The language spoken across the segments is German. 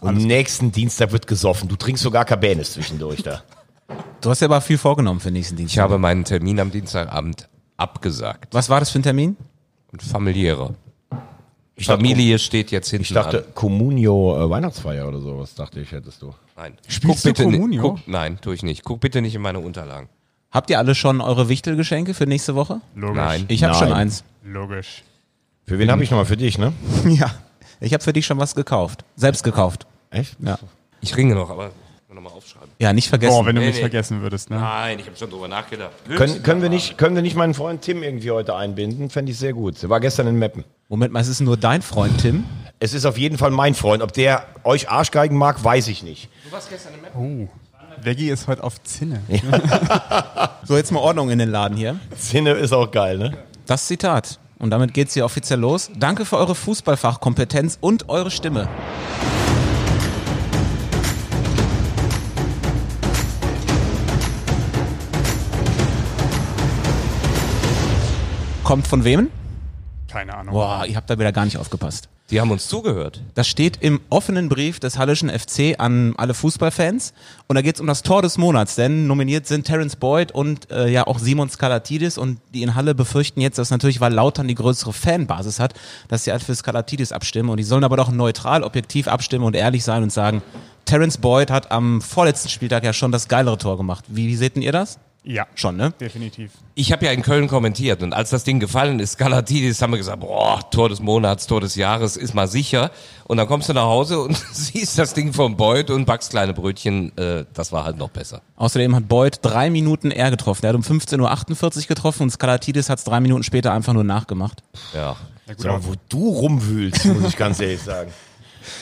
Und nächsten Dienstag wird gesoffen. Du trinkst sogar Cabernet zwischendurch da. Du hast ja aber viel vorgenommen für nächsten Dienstag. Ich habe meinen Termin am Dienstagabend abgesagt. Was war das für ein Termin? Und familiäre. Ich dachte, Familie steht jetzt hinten ich dachte an. Communio äh, Weihnachtsfeier oder sowas, dachte ich, hättest du. Nein. Spielst du bitte ni- Communio? guck, nein, tue ich nicht. Guck bitte nicht in meine Unterlagen. Habt ihr alle schon eure Wichtelgeschenke für nächste Woche? Logisch. Nein. Ich habe schon eins. Logisch. Für wen habe ich nochmal? Für dich, ne? Ja. Ich habe für dich schon was gekauft. Selbst gekauft. Echt? Ja. Ich ringe noch, aber nochmal aufschreiben. Ja, nicht vergessen. Boah, wenn du Nee, mich nee. vergessen würdest, ne? Nein, ich habe schon drüber nachgedacht. Können, können, wir nicht, können wir nicht meinen Freund Tim irgendwie heute einbinden? Fände ich sehr gut. Der war gestern in Meppen. Moment mal, es ist nur dein Freund Tim. Es ist auf jeden Fall mein Freund. Ob der euch Arschgeigen mag, weiß ich nicht. Oh. Veggie ist heute auf Zinne. So, jetzt mal Ordnung in den Laden hier. Zinne ist auch geil, ne? Das Zitat. Und damit geht's hier offiziell los. Danke für eure Fußballfachkompetenz und eure Stimme. Kommt von wem? Keine Ahnung. Boah, ihr habt da wieder gar nicht aufgepasst. Die haben uns zugehört. Das steht im offenen Brief des Hallischen FC an alle Fußballfans. Und da geht's um das Tor des Monats, denn nominiert sind Terence Boyd und äh, ja auch Simon Skalatidis. Und die in Halle befürchten jetzt, dass natürlich, weil Lautern die größere Fanbasis hat, dass sie halt für Skalatidis abstimmen. Und die sollen aber doch neutral, objektiv abstimmen und ehrlich sein und sagen, Terence Boyd hat am vorletzten Spieltag ja schon das geilere Tor gemacht. Wie, wie seht denn ihr das? Ja, Schon, ne? definitiv. Ich habe ja in Köln kommentiert und als das Ding gefallen ist, Galatidis, haben wir gesagt, boah, Tor des Monats, Tor des Jahres, ist mal sicher. Und dann kommst du nach Hause und siehst das Ding vom Beut und backst kleine Brötchen. Äh, das war halt noch besser. Außerdem hat Boyd drei Minuten eher getroffen. Er hat um 15.48 Uhr getroffen und Skalatidis hat's drei Minuten später einfach nur nachgemacht. Ja. Ja, gut, aber wo du rumwühlst, muss ich ganz ehrlich sagen.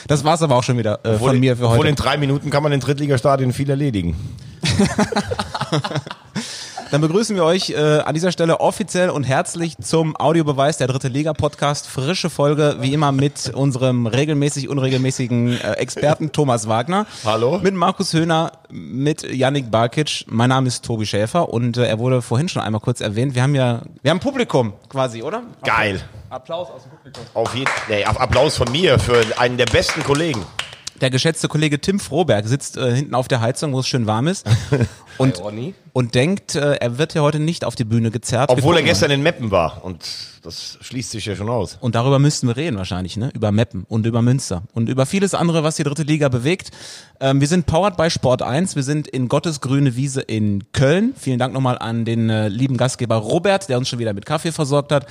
Das war's aber auch schon wieder äh, von mir für obwohl heute. in drei Minuten kann man in Drittligastadien viel erledigen. Dann begrüßen wir euch äh, an dieser Stelle offiziell und herzlich zum Audiobeweis der Dritte Liga Podcast. Frische Folge, wie immer mit unserem regelmäßig unregelmäßigen äh, Experten Thomas Wagner. Hallo. Mit Markus Höhner, mit Yannick Barkic. Mein Name ist Tobi Schäfer und äh, er wurde vorhin schon einmal kurz erwähnt. Wir haben ja, wir haben Publikum quasi, oder? Geil. Applaus aus dem Publikum. Auf jeden nee, Applaus von mir für einen der besten Kollegen. Der geschätzte Kollege Tim Froberg sitzt äh, hinten auf der Heizung, wo es schön warm ist. Und, und denkt, äh, er wird ja heute nicht auf die Bühne gezerrt. Obwohl er gestern in Meppen war. Und das schließt sich ja schon aus. Und darüber müssten wir reden wahrscheinlich, ne? Über Meppen und über Münster und über vieles andere, was die dritte Liga bewegt. Ähm, wir sind powered by Sport 1. Wir sind in Gottes grüne Wiese in Köln. Vielen Dank nochmal an den äh, lieben Gastgeber Robert, der uns schon wieder mit Kaffee versorgt hat.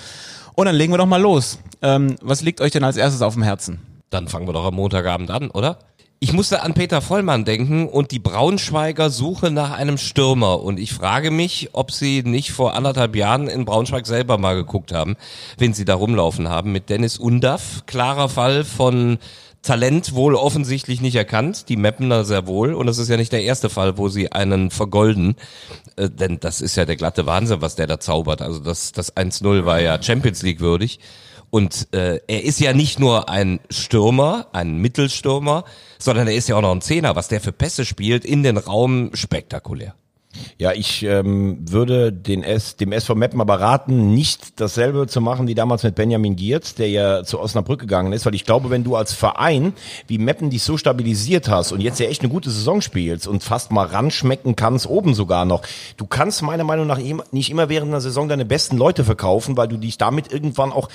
Und dann legen wir doch mal los. Ähm, was liegt euch denn als erstes auf dem Herzen? Dann fangen wir doch am Montagabend an, oder? Ich musste an Peter Vollmann denken und die Braunschweiger Suche nach einem Stürmer. Und ich frage mich, ob sie nicht vor anderthalb Jahren in Braunschweig selber mal geguckt haben, wenn sie da rumlaufen haben mit Dennis Undaff. Klarer Fall von Talent wohl offensichtlich nicht erkannt, die Mappener sehr wohl. Und das ist ja nicht der erste Fall, wo sie einen vergolden. Äh, denn das ist ja der glatte Wahnsinn, was der da zaubert. Also das, das 1-0 war ja Champions League würdig. Und äh, er ist ja nicht nur ein Stürmer, ein Mittelstürmer, sondern er ist ja auch noch ein Zehner. Was der für Pässe spielt in den Raum, spektakulär. Ja, ich ähm, würde den S, dem SV Meppen aber raten, nicht dasselbe zu machen wie damals mit Benjamin Giert, der ja zu Osnabrück gegangen ist, weil ich glaube, wenn du als Verein wie Meppen dich so stabilisiert hast und jetzt ja echt eine gute Saison spielst und fast mal ranschmecken kannst, oben sogar noch, du kannst meiner Meinung nach nicht immer während einer Saison deine besten Leute verkaufen, weil du dich damit irgendwann auch,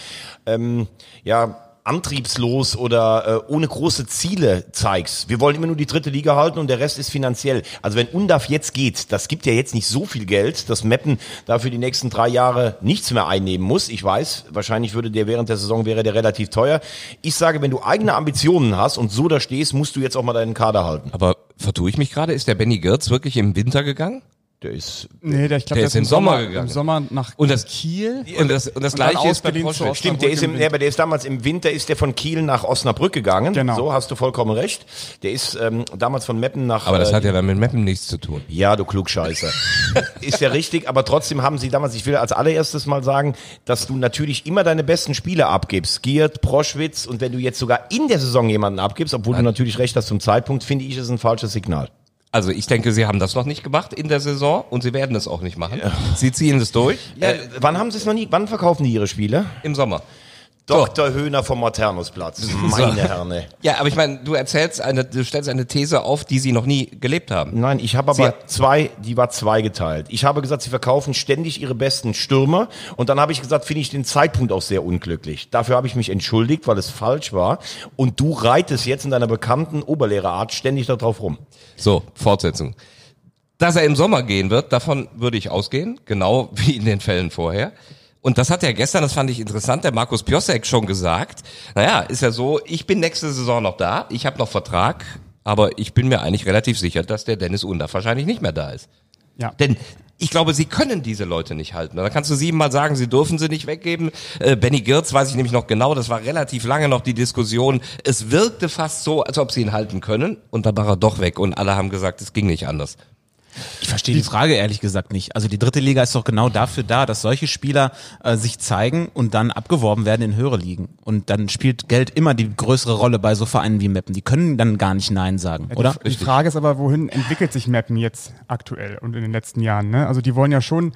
ähm, ja, antriebslos oder äh, ohne große Ziele zeigst. Wir wollen immer nur die dritte Liga halten und der Rest ist finanziell. Also wenn Undaf jetzt geht, das gibt ja jetzt nicht so viel Geld, dass Meppen dafür die nächsten drei Jahre nichts mehr einnehmen muss. Ich weiß, wahrscheinlich würde der während der Saison wäre der relativ teuer. Ich sage, wenn du eigene Ambitionen hast und so da stehst, musst du jetzt auch mal deinen Kader halten. Aber vertue ich mich gerade? Ist der Benny Girz wirklich im Winter gegangen? Der ist Nee, der, ich glaube, Der ist im Sommer gegangen. Im Sommer nach Und das- Kiel. Und das, und das Und gleiche ist bei Proschwitz. Stimmt, der ist, im, Winter. nee, aber der ist damals im Winter ist der von Kiel nach Osnabrück gegangen. Genau. So hast du vollkommen recht. Der ist ähm, damals von Meppen nach. Aber das äh, hat ja dann mit Meppen nichts zu tun. Ja, du Klugscheißer. ist ja richtig, aber trotzdem haben sie damals, ich will als allererstes mal sagen, dass du natürlich immer deine besten Spieler abgibst. Giert, Proschwitz und wenn du jetzt sogar in der Saison jemanden abgibst, obwohl du natürlich recht hast zum Zeitpunkt, finde ich es ein falsches Signal. Also ich denke, sie haben das noch nicht gemacht in der Saison und sie werden es auch nicht machen. Sie ziehen es durch Äh, wann haben sie es noch nie, wann verkaufen die ihre Spieler? im Sommer. Dr. Höhner vom Maternusplatz. Meine Herren. ey. Ja, aber ich meine, du erzählst eine, du stellst eine These auf, die sie noch nie gelebt haben. Nein, ich habe aber zwei, die war zweigeteilt. Ich habe gesagt, sie verkaufen ständig ihre besten Stürmer und dann habe ich gesagt, finde ich den Zeitpunkt auch sehr unglücklich. Dafür habe ich mich entschuldigt, weil es falsch war und du reitest jetzt in deiner bekannten Oberlehrerart ständig darauf rum. So, Fortsetzung. Dass er im Sommer gehen wird, davon würde ich ausgehen, genau wie in den Fällen vorher. Und das hat ja gestern, das fand ich interessant, der Markus Piosek schon gesagt. Naja, ist ja so, ich bin nächste Saison noch da, ich habe noch Vertrag, aber ich bin mir eigentlich relativ sicher, dass der Dennis Undaff wahrscheinlich nicht mehr da ist. Ja. Denn ich glaube, sie können diese Leute nicht halten. Da kannst du siebenmal sagen, sie dürfen sie nicht weggeben. Äh, Benny Girz weiß ich nämlich noch genau, das war relativ lange noch die Diskussion. Es wirkte fast so, als ob sie ihn halten können. Und dann war er doch weg und alle haben gesagt, es ging nicht anders. Ich verstehe die Frage ehrlich gesagt nicht. Also die dritte Liga ist doch genau dafür da, dass solche Spieler äh, sich zeigen und dann abgeworben werden in höhere Ligen. Und dann spielt Geld immer die größere Rolle bei so Vereinen wie Meppen. Die können dann gar nicht Nein sagen, oder? Die Frage ist aber, wohin entwickelt sich Mappen jetzt aktuell und in den letzten Jahren? Ne? Also die wollen ja schon,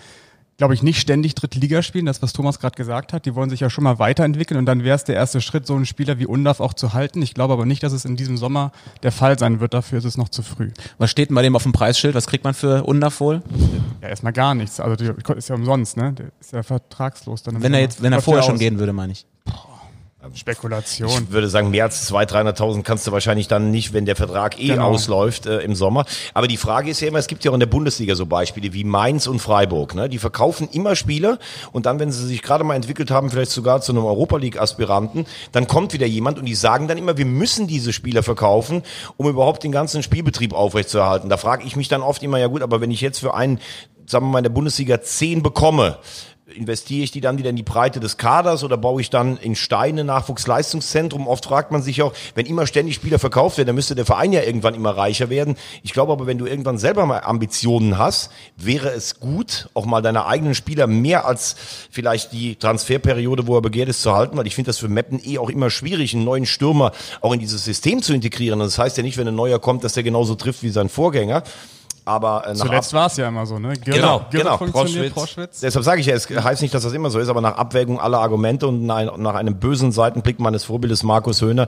glaube ich, nicht ständig dritte Liga spielen, das was Thomas gerade gesagt hat. Die wollen sich ja schon mal weiterentwickeln und dann wäre es der erste Schritt, so einen Spieler wie Undav auch zu halten. Ich glaube aber nicht, dass es in diesem Sommer der Fall sein wird. Dafür ist es noch zu früh. Was steht denn bei dem auf dem Preisschild? Was kriegt man für Undervoll? Ja, erstmal gar nichts. Also die ist ja umsonst, ne? Der ist ja vertragslos dann. Wenn er jetzt, wenn er vorher schon gehen würde, meine ich. Spekulation. Ich würde sagen, mehr als 200.000, 300.000 kannst du wahrscheinlich dann nicht, wenn der Vertrag eh Genau. ausläuft äh, im Sommer. Aber die Frage ist ja immer, es gibt ja auch in der Bundesliga so Beispiele wie Mainz und Freiburg. Ne? Die verkaufen immer Spieler und dann, wenn sie sich gerade mal entwickelt haben, vielleicht sogar zu einem Europa League-Aspiranten, dann kommt wieder jemand und die sagen dann immer, wir müssen diese Spieler verkaufen, um überhaupt den ganzen Spielbetrieb aufrechtzuerhalten. Da frage ich mich dann oft immer, ja gut, aber wenn ich jetzt für einen, sagen wir mal, in der Bundesliga 10 bekomme, investiere ich die dann wieder in die Breite des Kaders oder baue ich dann in Steine Nachwuchsleistungszentrum? Oft fragt man sich auch, wenn immer ständig Spieler verkauft werden, dann müsste der Verein ja irgendwann immer reicher werden. Ich glaube aber, wenn du irgendwann selber mal Ambitionen hast, wäre es gut, auch mal deine eigenen Spieler mehr als vielleicht die Transferperiode, wo er begehrt ist, zu halten, weil ich finde das für Meppen eh auch immer schwierig, einen neuen Stürmer auch in dieses System zu integrieren. Das heißt ja nicht, wenn ein neuer kommt, dass der genauso trifft wie sein Vorgänger. Aber äh, nach Zuletzt war es ja immer so, ne? Girl, Genau, Girl genau. funktioniert, Proschwitz. Proschwitz. Deshalb sage ich ja, es heißt nicht, dass das immer so ist, aber nach Abwägung aller Argumente und nach, einem bösen Seitenblick meines Vorbildes Markus Höhner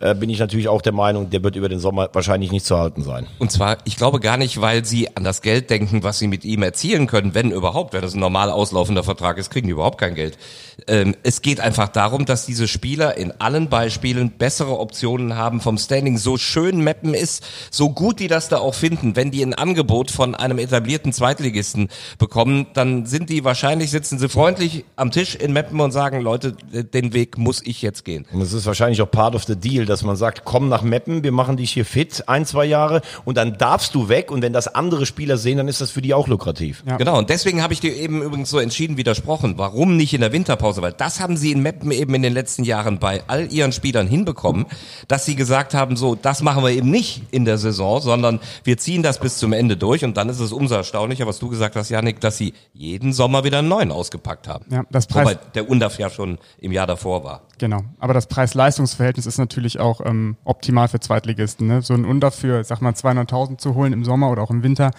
äh, bin ich natürlich auch der Meinung, der wird über den Sommer wahrscheinlich nicht zu halten sein. Und zwar, ich glaube gar nicht, weil sie an das Geld denken, was sie mit ihm erzielen können, wenn überhaupt, wenn das ein normal auslaufender Vertrag ist, kriegen die überhaupt kein Geld. Ähm, es geht einfach darum, dass diese Spieler in allen Beispielen bessere Optionen haben vom Standing. So schön Mappen ist, so gut die das da auch finden, wenn die ein Angebot von einem etablierten Zweitligisten bekommen, dann sind die wahrscheinlich, sitzen sie freundlich am Tisch in Mappen und sagen, Leute, den Weg muss ich jetzt gehen. Und es ist wahrscheinlich auch part of the deal, dass man sagt, komm nach Meppen, wir machen dich hier fit, ein, zwei Jahre und dann darfst du weg und wenn das andere Spieler sehen, dann ist das für die auch lukrativ. Ja. Genau, und deswegen habe ich dir eben übrigens so entschieden widersprochen. Warum nicht in der Winterpause? Weil das haben sie in Meppen eben in den letzten Jahren bei all ihren Spielern hinbekommen, dass sie gesagt haben, so, das machen wir eben nicht in der Saison, sondern wir ziehen das bis zum Ende durch und dann ist es umso erstaunlicher, was du gesagt hast, Janik, dass sie jeden Sommer wieder einen neuen ausgepackt haben. Ja, das Preis- Wobei der Undaf ja schon im Jahr davor war. Genau. Aber das Preis-Leistungs-Verhältnis ist natürlich auch ähm, optimal für Zweitligisten. Ne? So ein Under für, sag mal, 200.000 zu holen im Sommer oder auch im Winter,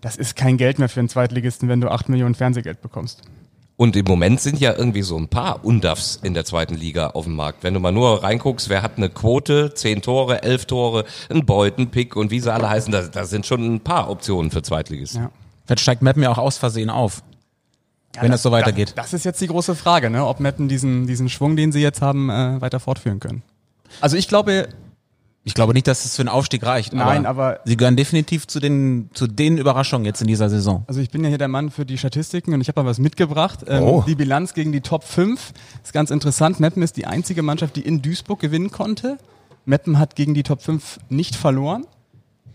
das ist kein Geld mehr für einen Zweitligisten, wenn du 8 Millionen Fernsehgeld bekommst. Und im Moment sind ja irgendwie so ein paar Undafs in der zweiten Liga auf dem Markt. Wenn du mal nur reinguckst, wer hat eine Quote, zehn Tore, elf Tore, ein Beuten, Pick und wie sie alle heißen, da, da sind schon ein paar Optionen für Zweitligisten. Ja. Vielleicht steigt Meppen ja auch aus Versehen auf. wenn das so weitergeht. Das, das ist jetzt die große Frage, ne? ob Meppen diesen, diesen Schwung, den sie jetzt haben, äh, weiter fortführen können. Also ich glaube, Ich glaube nicht, dass es für einen Aufstieg reicht. Nein, aber- sie gehören definitiv zu den zu den Überraschungen jetzt in dieser Saison. also ich bin ja hier der Mann für die Statistiken und ich habe mal was mitgebracht. Ähm, Oh. Die Bilanz gegen die Top 5 ist ganz interessant. Meppen ist die einzige Mannschaft, die in Duisburg gewinnen konnte. Meppen hat gegen die Top 5 nicht verloren.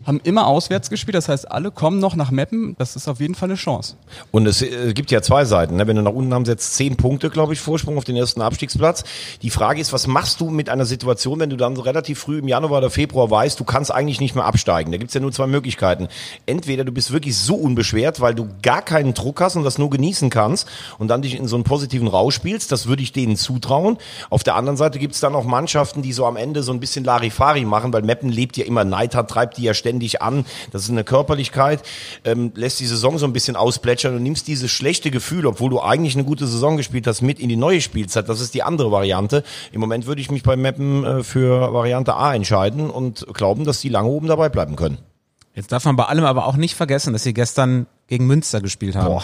Haben immer auswärts gespielt, das heißt, alle kommen noch nach Meppen. Das ist auf jeden Fall eine Chance. Und es äh, gibt ja zwei Seiten. Ne? Wenn du nach unten haben, jetzt zehn Punkte, glaube ich, Vorsprung auf den ersten Abstiegsplatz. Die Frage ist, was machst du mit einer Situation, wenn du dann so relativ früh im Januar oder Februar weißt, du kannst eigentlich nicht mehr absteigen. Da gibt's ja nur zwei Möglichkeiten. Entweder du bist wirklich so unbeschwert, weil du gar keinen Druck hast und das nur genießen kannst und dann dich in so einen positiven Rausch spielst. Das würde ich denen zutrauen. Auf der anderen Seite gibt's dann auch Mannschaften, die so am Ende so ein bisschen Larifari machen, weil Meppen lebt ja immer, Neidhardt treibt die ja ständig ständig an. Das ist eine Körperlichkeit, ähm, lässt die Saison so ein bisschen ausplätschern und nimmst dieses schlechte Gefühl, obwohl du eigentlich eine gute Saison gespielt hast, mit in die neue Spielzeit. Das ist die andere Variante. Im Moment würde ich mich bei Meppen äh, für Variante A entscheiden und glauben, dass die lange oben dabei bleiben können. Jetzt darf man bei allem aber auch nicht vergessen, dass sie gestern gegen Münster gespielt haben. Boah.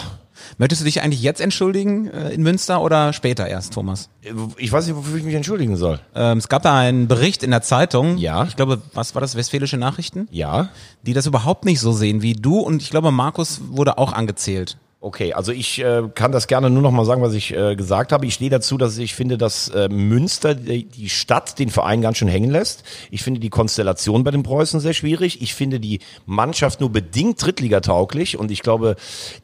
Möchtest du dich eigentlich jetzt entschuldigen äh, in Münster oder später erst, Thomas? Ich weiß nicht, wofür ich mich entschuldigen soll. Ähm, es gab da einen Bericht in der Zeitung. Ja. Ich glaube, was war das? Westfälische Nachrichten? Ja. Die das überhaupt nicht so sehen wie du und ich glaube, Markus wurde auch angezählt. Okay, also ich äh, kann das gerne nur noch mal sagen, was ich äh, gesagt habe. Ich stehe dazu, dass ich finde, dass äh, Münster die, die Stadt den Verein ganz schön hängen lässt. Ich finde die Konstellation bei den Preußen sehr schwierig. Ich finde die Mannschaft nur bedingt Drittligatauglich und ich glaube,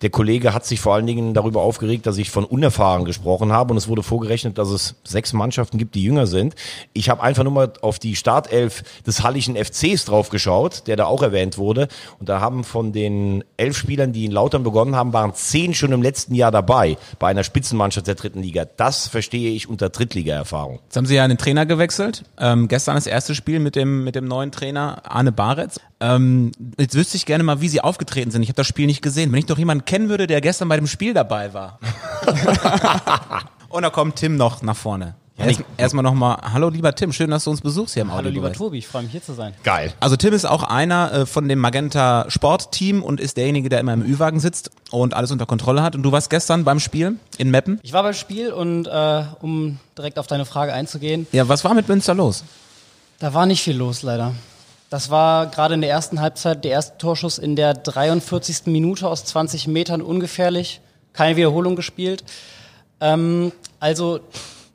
der Kollege hat sich vor allen Dingen darüber aufgeregt, dass ich von unerfahren gesprochen habe und es wurde vorgerechnet, dass es sechs Mannschaften gibt, die jünger sind. Ich habe einfach nur mal auf die Startelf des Hallischen FCs drauf geschaut, der da auch erwähnt wurde und da haben von den elf Spielern, die in Lautern begonnen haben, waren zehn schon im letzten Jahr dabei bei einer Spitzenmannschaft der dritten Liga. Das verstehe ich unter Drittliga-Erfahrung. Jetzt haben sie ja einen Trainer gewechselt. Ähm, gestern das erste Spiel mit dem, mit dem neuen Trainer Arne Baretz. Ähm, jetzt wüsste ich gerne mal, wie sie aufgetreten sind. Ich habe das Spiel nicht gesehen. Wenn ich doch jemanden kennen würde, der gestern bei dem Spiel dabei war. Und da kommt Tim noch nach vorne. Erst, erstmal nochmal, hallo lieber Tim, schön, dass du uns besuchst hier im Hallo lieber. Tobi, ich freue mich hier zu sein. Geil. Also Tim ist auch einer äh, von dem Magenta Sportteam und ist derjenige, der immer im Ü-Wagen sitzt und alles unter Kontrolle hat. Und du warst gestern beim Spiel in Meppen. Ich war beim Spiel und äh, um direkt auf deine Frage einzugehen, Ja, was war mit Münster los? da war nicht viel los leider. Das war gerade in der ersten Halbzeit der erste Torschuss in der 43. Minute aus 20 Metern ungefährlich. Keine Wiederholung gespielt. Ähm, also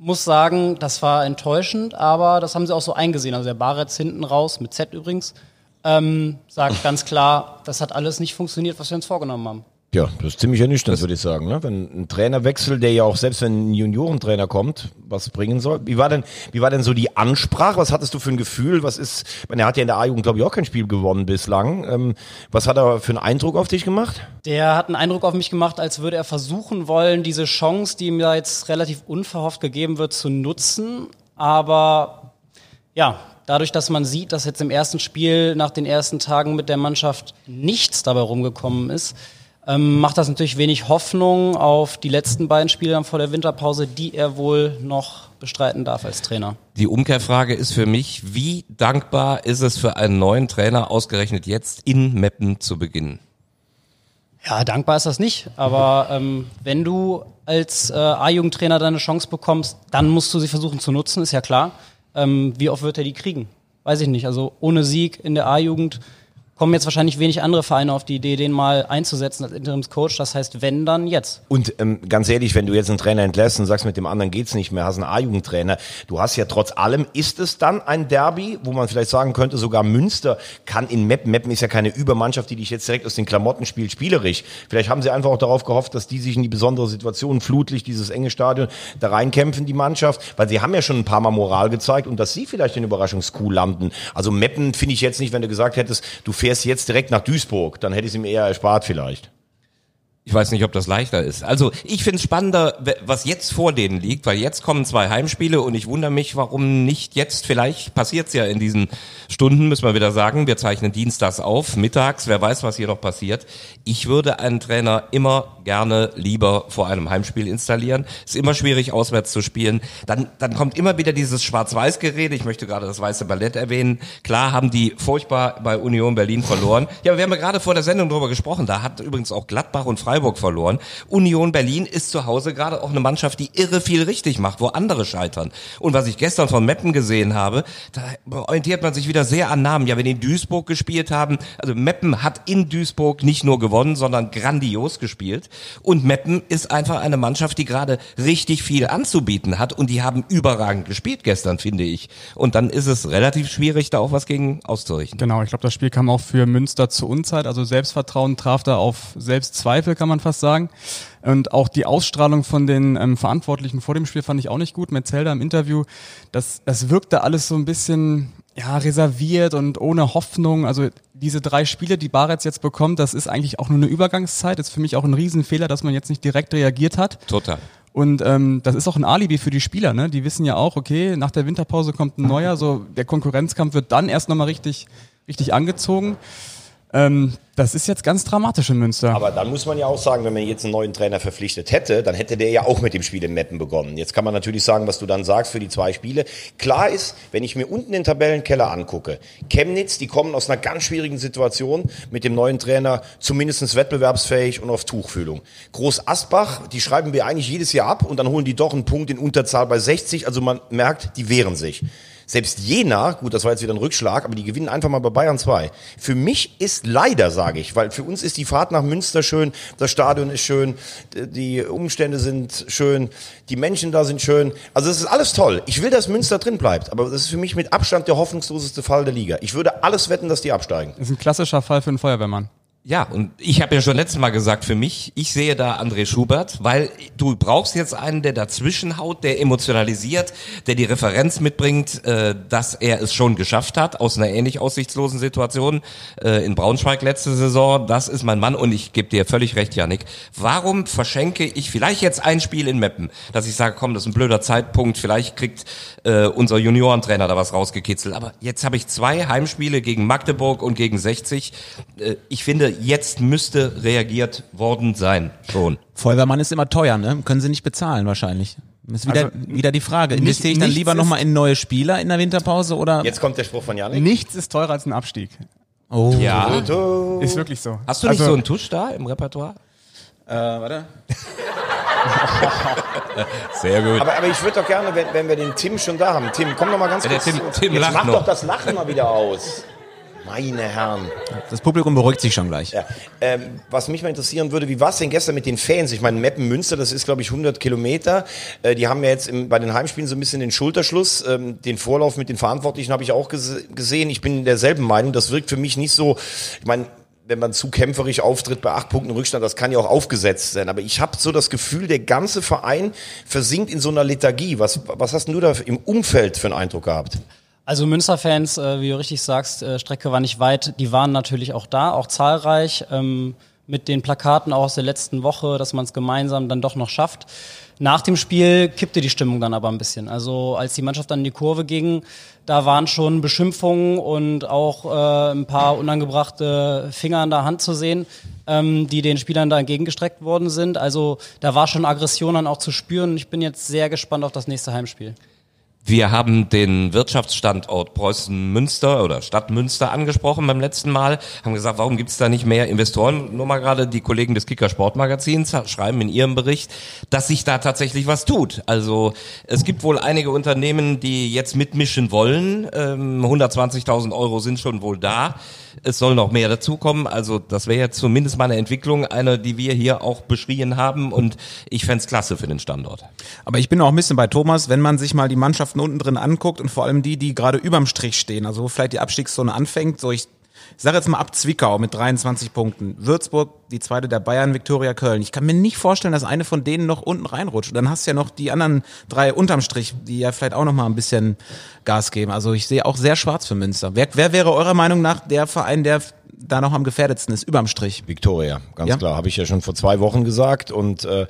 muss sagen, das war enttäuschend, aber das haben sie auch so eingesehen. Also der Baretz hinten raus, mit Z übrigens, ähm, sagt ganz klar, das hat alles nicht funktioniert, was wir uns vorgenommen haben. Ja, das ist ziemlich ernüchternd, würde ich sagen. Ne? Wenn ein Trainerwechsel, der ja auch selbst wenn ein Juniorentrainer kommt, was bringen soll. Wie war denn, wie war denn so die Ansprache? Was hattest du für ein Gefühl? Was ist, meine, er hat ja in der A-Jugend, glaube ich, auch kein Spiel gewonnen bislang. Ähm, was hat er für einen Eindruck auf dich gemacht? Der hat einen Eindruck auf mich gemacht, als würde er versuchen wollen, diese Chance, die ihm da jetzt relativ unverhofft gegeben wird, zu nutzen. Aber ja, dadurch, dass man sieht, dass jetzt im ersten Spiel nach den ersten Tagen mit der Mannschaft nichts dabei rumgekommen ist, ähm, macht das natürlich wenig Hoffnung auf die letzten beiden Spiele dann vor der Winterpause, die er wohl noch bestreiten darf als Trainer. Die Umkehrfrage ist für mich, wie dankbar ist es für einen neuen Trainer, ausgerechnet jetzt in Meppen zu beginnen? Ja, dankbar ist das nicht. Aber ähm, wenn du als äh, A-Jugendtrainer deine Chance bekommst, dann musst du sie versuchen zu nutzen, ist ja klar. Ähm, wie oft wird er die kriegen? Weiß ich nicht. Also ohne Sieg in der A-Jugend kommen jetzt wahrscheinlich wenig andere Vereine auf die Idee, den mal einzusetzen als Interimscoach. Das heißt, wenn, dann jetzt. Und ähm, ganz ehrlich, wenn du jetzt einen Trainer entlässt und sagst, mit dem anderen geht's nicht mehr, hast einen A-Jugendtrainer, du hast ja trotz allem, ist es dann ein Derby, wo man vielleicht sagen könnte, sogar Münster kann in Meppen, Meppen ist ja keine Übermannschaft, die dich jetzt direkt aus den Klamotten spielt, spielerisch. Vielleicht haben sie einfach auch darauf gehofft, dass die sich in die besondere Situation, Flutlicht, dieses enge Stadion, da reinkämpfen, die Mannschaft, weil sie haben ja schon ein paar Mal Moral gezeigt und dass sie vielleicht den Überraschungskuh landen. Also Meppen finde ich jetzt nicht, wenn du gesagt hättest, du fährst jetzt direkt nach Duisburg, dann hätte ich es ihm eher erspart vielleicht. Ich weiß nicht, ob das leichter ist. Also ich finde es spannender, was jetzt vor denen liegt, weil jetzt kommen zwei Heimspiele und ich wundere mich, warum nicht jetzt, vielleicht passiert's ja in diesen Stunden, müssen wir wieder sagen, wir zeichnen dienstags auf, mittags, wer weiß, was hier noch passiert. Ich würde einen Trainer immer gerne lieber vor einem Heimspiel installieren. Ist immer schwierig, auswärts zu spielen. Dann, dann kommt immer wieder dieses Schwarz-Weiß-Gerede. Ich möchte gerade das Weiße Ballett erwähnen. Klar haben die furchtbar bei Union Berlin verloren. Ja, wir haben ja gerade vor der Sendung darüber gesprochen. Da hat übrigens auch Gladbach und Freiburg verloren. Union Berlin ist zu Hause gerade auch eine Mannschaft, die irre viel richtig macht, wo andere scheitern. Und was ich gestern von Meppen gesehen habe, da orientiert man sich wieder sehr an Namen. Ja, wenn die in Duisburg gespielt haben, also Meppen hat in Duisburg nicht nur gewonnen, sondern grandios gespielt. Und Meppen ist einfach eine Mannschaft, die gerade richtig viel anzubieten hat und die haben überragend gespielt gestern, finde ich. Und dann ist es relativ schwierig, da auch was gegen auszurichten. Genau, ich glaube, das Spiel kam auch für Münster zur Unzeit. Also Selbstvertrauen traf da auf Selbstzweifel, kann man fast sagen. Und auch die Ausstrahlung von den ähm, Verantwortlichen vor dem Spiel fand ich auch nicht gut. Metzelda im Interview, das, das wirkte alles so ein bisschen ja, reserviert und ohne Hoffnung. Also diese drei Spiele, die Baretz jetzt bekommt, das ist eigentlich auch nur eine Übergangszeit. ist für mich auch ein Riesenfehler, dass man jetzt nicht direkt reagiert hat. Total. Und ähm, das ist auch ein Alibi für die Spieler, ne? Die wissen ja auch, okay, nach der Winterpause kommt ein neuer, so der Konkurrenzkampf wird dann erst nochmal richtig richtig angezogen. Ähm, das ist jetzt ganz dramatisch in Münster. Aber dann muss man ja auch sagen, wenn man jetzt einen neuen Trainer verpflichtet hätte, dann hätte der ja auch mit dem Spiel in Meppen begonnen. Jetzt kann man natürlich sagen, was du dann sagst für die zwei Spiele. Klar ist, wenn ich mir unten den Tabellenkeller angucke, Chemnitz, die kommen aus einer ganz schwierigen Situation mit dem neuen Trainer, zumindest wettbewerbsfähig und auf Tuchfühlung. Groß Asbach, die schreiben wir eigentlich jedes Jahr ab und dann holen die doch einen Punkt in Unterzahl bei 60. Also man merkt, die wehren sich. Selbst Jena, gut, das war jetzt wieder ein Rückschlag, aber die gewinnen einfach mal bei Bayern 2. Für mich ist leider, sage ich, weil für uns ist die Fahrt nach Münster schön, das Stadion ist schön, die Umstände sind schön, die Menschen da sind schön. Also es ist alles toll. Ich will, dass Münster drin bleibt, aber das ist für mich mit Abstand der hoffnungsloseste Fall der Liga. Ich würde alles wetten, dass die absteigen. Das ist ein klassischer Fall für einen Feuerwehrmann. Ja, und ich habe ja schon letztes Mal gesagt, für mich, ich sehe da André Schubert, weil du brauchst jetzt einen, der dazwischen haut, der emotionalisiert, der die Referenz mitbringt, äh, dass er es schon geschafft hat, aus einer ähnlich aussichtslosen Situation äh, in Braunschweig letzte Saison. Das ist mein Mann und ich gebe dir völlig recht, Janik. Warum verschenke ich vielleicht jetzt ein Spiel in Meppen, dass ich sage, komm, das ist ein blöder Zeitpunkt, vielleicht kriegt äh, unser Juniorentrainer da was rausgekitzelt. Aber jetzt habe ich zwei Heimspiele gegen Magdeburg und gegen 60. Äh, ich finde, jetzt müsste reagiert worden sein. Schon. Feuerwehrmann ist immer teuer, ne? Können sie nicht bezahlen wahrscheinlich. Das ist wieder, Also, wieder die Frage. Investiere ich dann lieber nochmal in neue Spieler in der Winterpause oder? Jetzt kommt der Spruch von Janik. Nichts ist teurer als ein Abstieg. Oh. Ja. Ist wirklich so. Hast du nicht Also, so einen Tusch da im Repertoire? Äh, warte. Sehr gut. Aber, aber ich würde doch gerne, wenn, wenn wir den Tim schon da haben. Tim, komm doch mal ganz Ja, kurz. Tim- Tim Jetzt mach noch. doch das Lachen mal wieder aus. Meine Herren. Das Publikum beruhigt sich schon gleich. Ja, ähm, was mich mal interessieren würde, wie war es denn gestern mit den Fans? Ich meine, Meppen Münster, das ist glaube ich 100 Kilometer. Äh, die haben ja jetzt im, bei den Heimspielen so ein bisschen den Schulterschluss. Ähm, den Vorlauf mit den Verantwortlichen habe ich auch gese gesehen. Ich bin derselben Meinung. Das wirkt für mich nicht so. Ich meine, wenn man zu kämpferisch auftritt bei acht Punkten Rückstand, das kann ja auch aufgesetzt sein. Aber ich habe so das Gefühl, der ganze Verein versinkt in so einer Lethargie. Was, was hast denn du da im Umfeld für einen Eindruck gehabt? Also Münster-Fans, äh, wie du richtig sagst, äh, Strecke war nicht weit. Die waren natürlich auch da, auch zahlreich. Ähm, mit den Plakaten auch aus der letzten Woche, dass man es gemeinsam dann doch noch schafft. Nach dem Spiel kippte die Stimmung dann aber ein bisschen. Also als die Mannschaft dann in die Kurve ging, da waren schon Beschimpfungen und auch äh, ein paar unangebrachte Finger an der Hand zu sehen, ähm, die den Spielern da entgegengestreckt worden sind. Also da war schon Aggression dann auch zu spüren. Ich bin jetzt sehr gespannt auf das nächste Heimspiel. Wir haben den Wirtschaftsstandort Preußen-Münster oder Stadt Münster angesprochen beim letzten Mal, haben gesagt, warum gibt es da nicht mehr Investoren? Nur mal gerade die Kollegen des Kicker Sportmagazins schreiben in ihrem Bericht, dass sich da tatsächlich was tut. Also es gibt wohl einige Unternehmen, die jetzt mitmischen wollen. Ähm, 120.000 Euro sind schon wohl da. Es soll noch mehr dazukommen. Also das wäre jetzt zumindest mal eine Entwicklung, eine, die wir hier auch beschrien haben. Und ich fänd's klasse für den Standort. Aber ich bin auch ein bisschen bei Thomas, wenn man sich mal die Mannschaften unten drin anguckt und vor allem die, die gerade überm Strich stehen, also wo vielleicht die Abstiegszone anfängt, so ich, ich sage jetzt mal ab Zwickau mit 23 Punkten, Würzburg, die zweite der Bayern, Viktoria Köln. Ich kann mir nicht vorstellen, dass eine von denen noch unten reinrutscht. Und dann hast du ja noch die anderen drei unterm Strich, die ja vielleicht auch noch mal ein bisschen Gas geben. Also ich sehe auch sehr schwarz für Münster. Wer, wer wäre eurer Meinung nach der Verein, der da noch am gefährdetsten ist, überm Strich? Victoria, ganz Ja. klar, habe ich ja schon vor zwei Wochen gesagt. Und äh,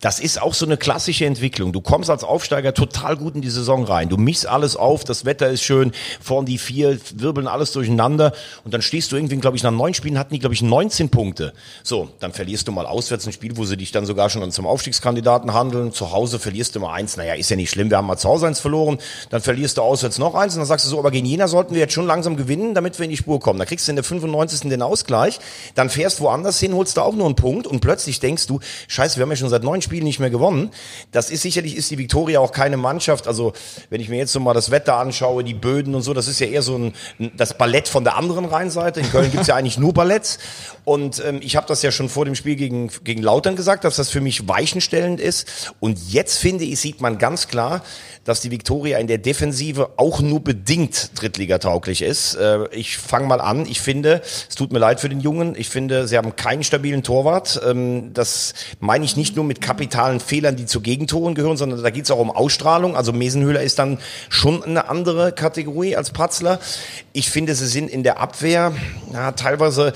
das ist auch so eine klassische Entwicklung. Du kommst als Aufsteiger total gut in die Saison rein. Du mischst alles auf, das Wetter ist schön, vorn die vier wirbeln alles durcheinander und dann stehst du irgendwie, glaube ich, nach neun Spielen hatten die, glaube ich, 19 Punkte. So, dann verlierst du mal auswärts ein Spiel, wo sie dich dann sogar schon zum Aufstiegskandidaten handeln. Zu Hause verlierst du mal eins. Naja, ist ja nicht schlimm, wir haben mal zu Hause eins verloren. Dann verlierst du auswärts noch eins und dann sagst du so, aber gegen Jena sollten wir jetzt schon langsam gewinnen, damit wir in die Spur kommen. Da kriegst du in der 95. den Ausgleich, dann fährst woanders hin, holst du auch nur einen Punkt und plötzlich denkst du, scheiße, wir haben ja schon seit neun Spielen nicht mehr gewonnen. Das ist sicherlich, ist die Viktoria auch keine Mannschaft. Also, wenn ich mir jetzt so mal das Wetter anschaue, die Böden und so, das ist ja eher so ein, das Ballett von der anderen Rheinseite. In Köln gibt's ja eigentlich nur Balletts. Und ähm, ich habe das ja schon vor dem Spiel gegen, gegen Lautern gesagt, dass das für mich weichenstellend ist. Und jetzt finde ich, sieht man ganz klar, dass die Viktoria in der Defensive auch nur bedingt Drittligatauglich ist. Äh, ich fange mal an. Ich finde, es tut mir leid für den Jungen. Ich finde, sie haben keinen stabilen Torwart. Ähm, das meine ich nicht nur mit kapitalen Fehlern, die zu Gegentoren gehören, sondern da geht es auch um Ausstrahlung. Also Mesenhöhler ist dann schon eine andere Kategorie als Patzler. Ich finde, sie sind in der Abwehr ja, teilweise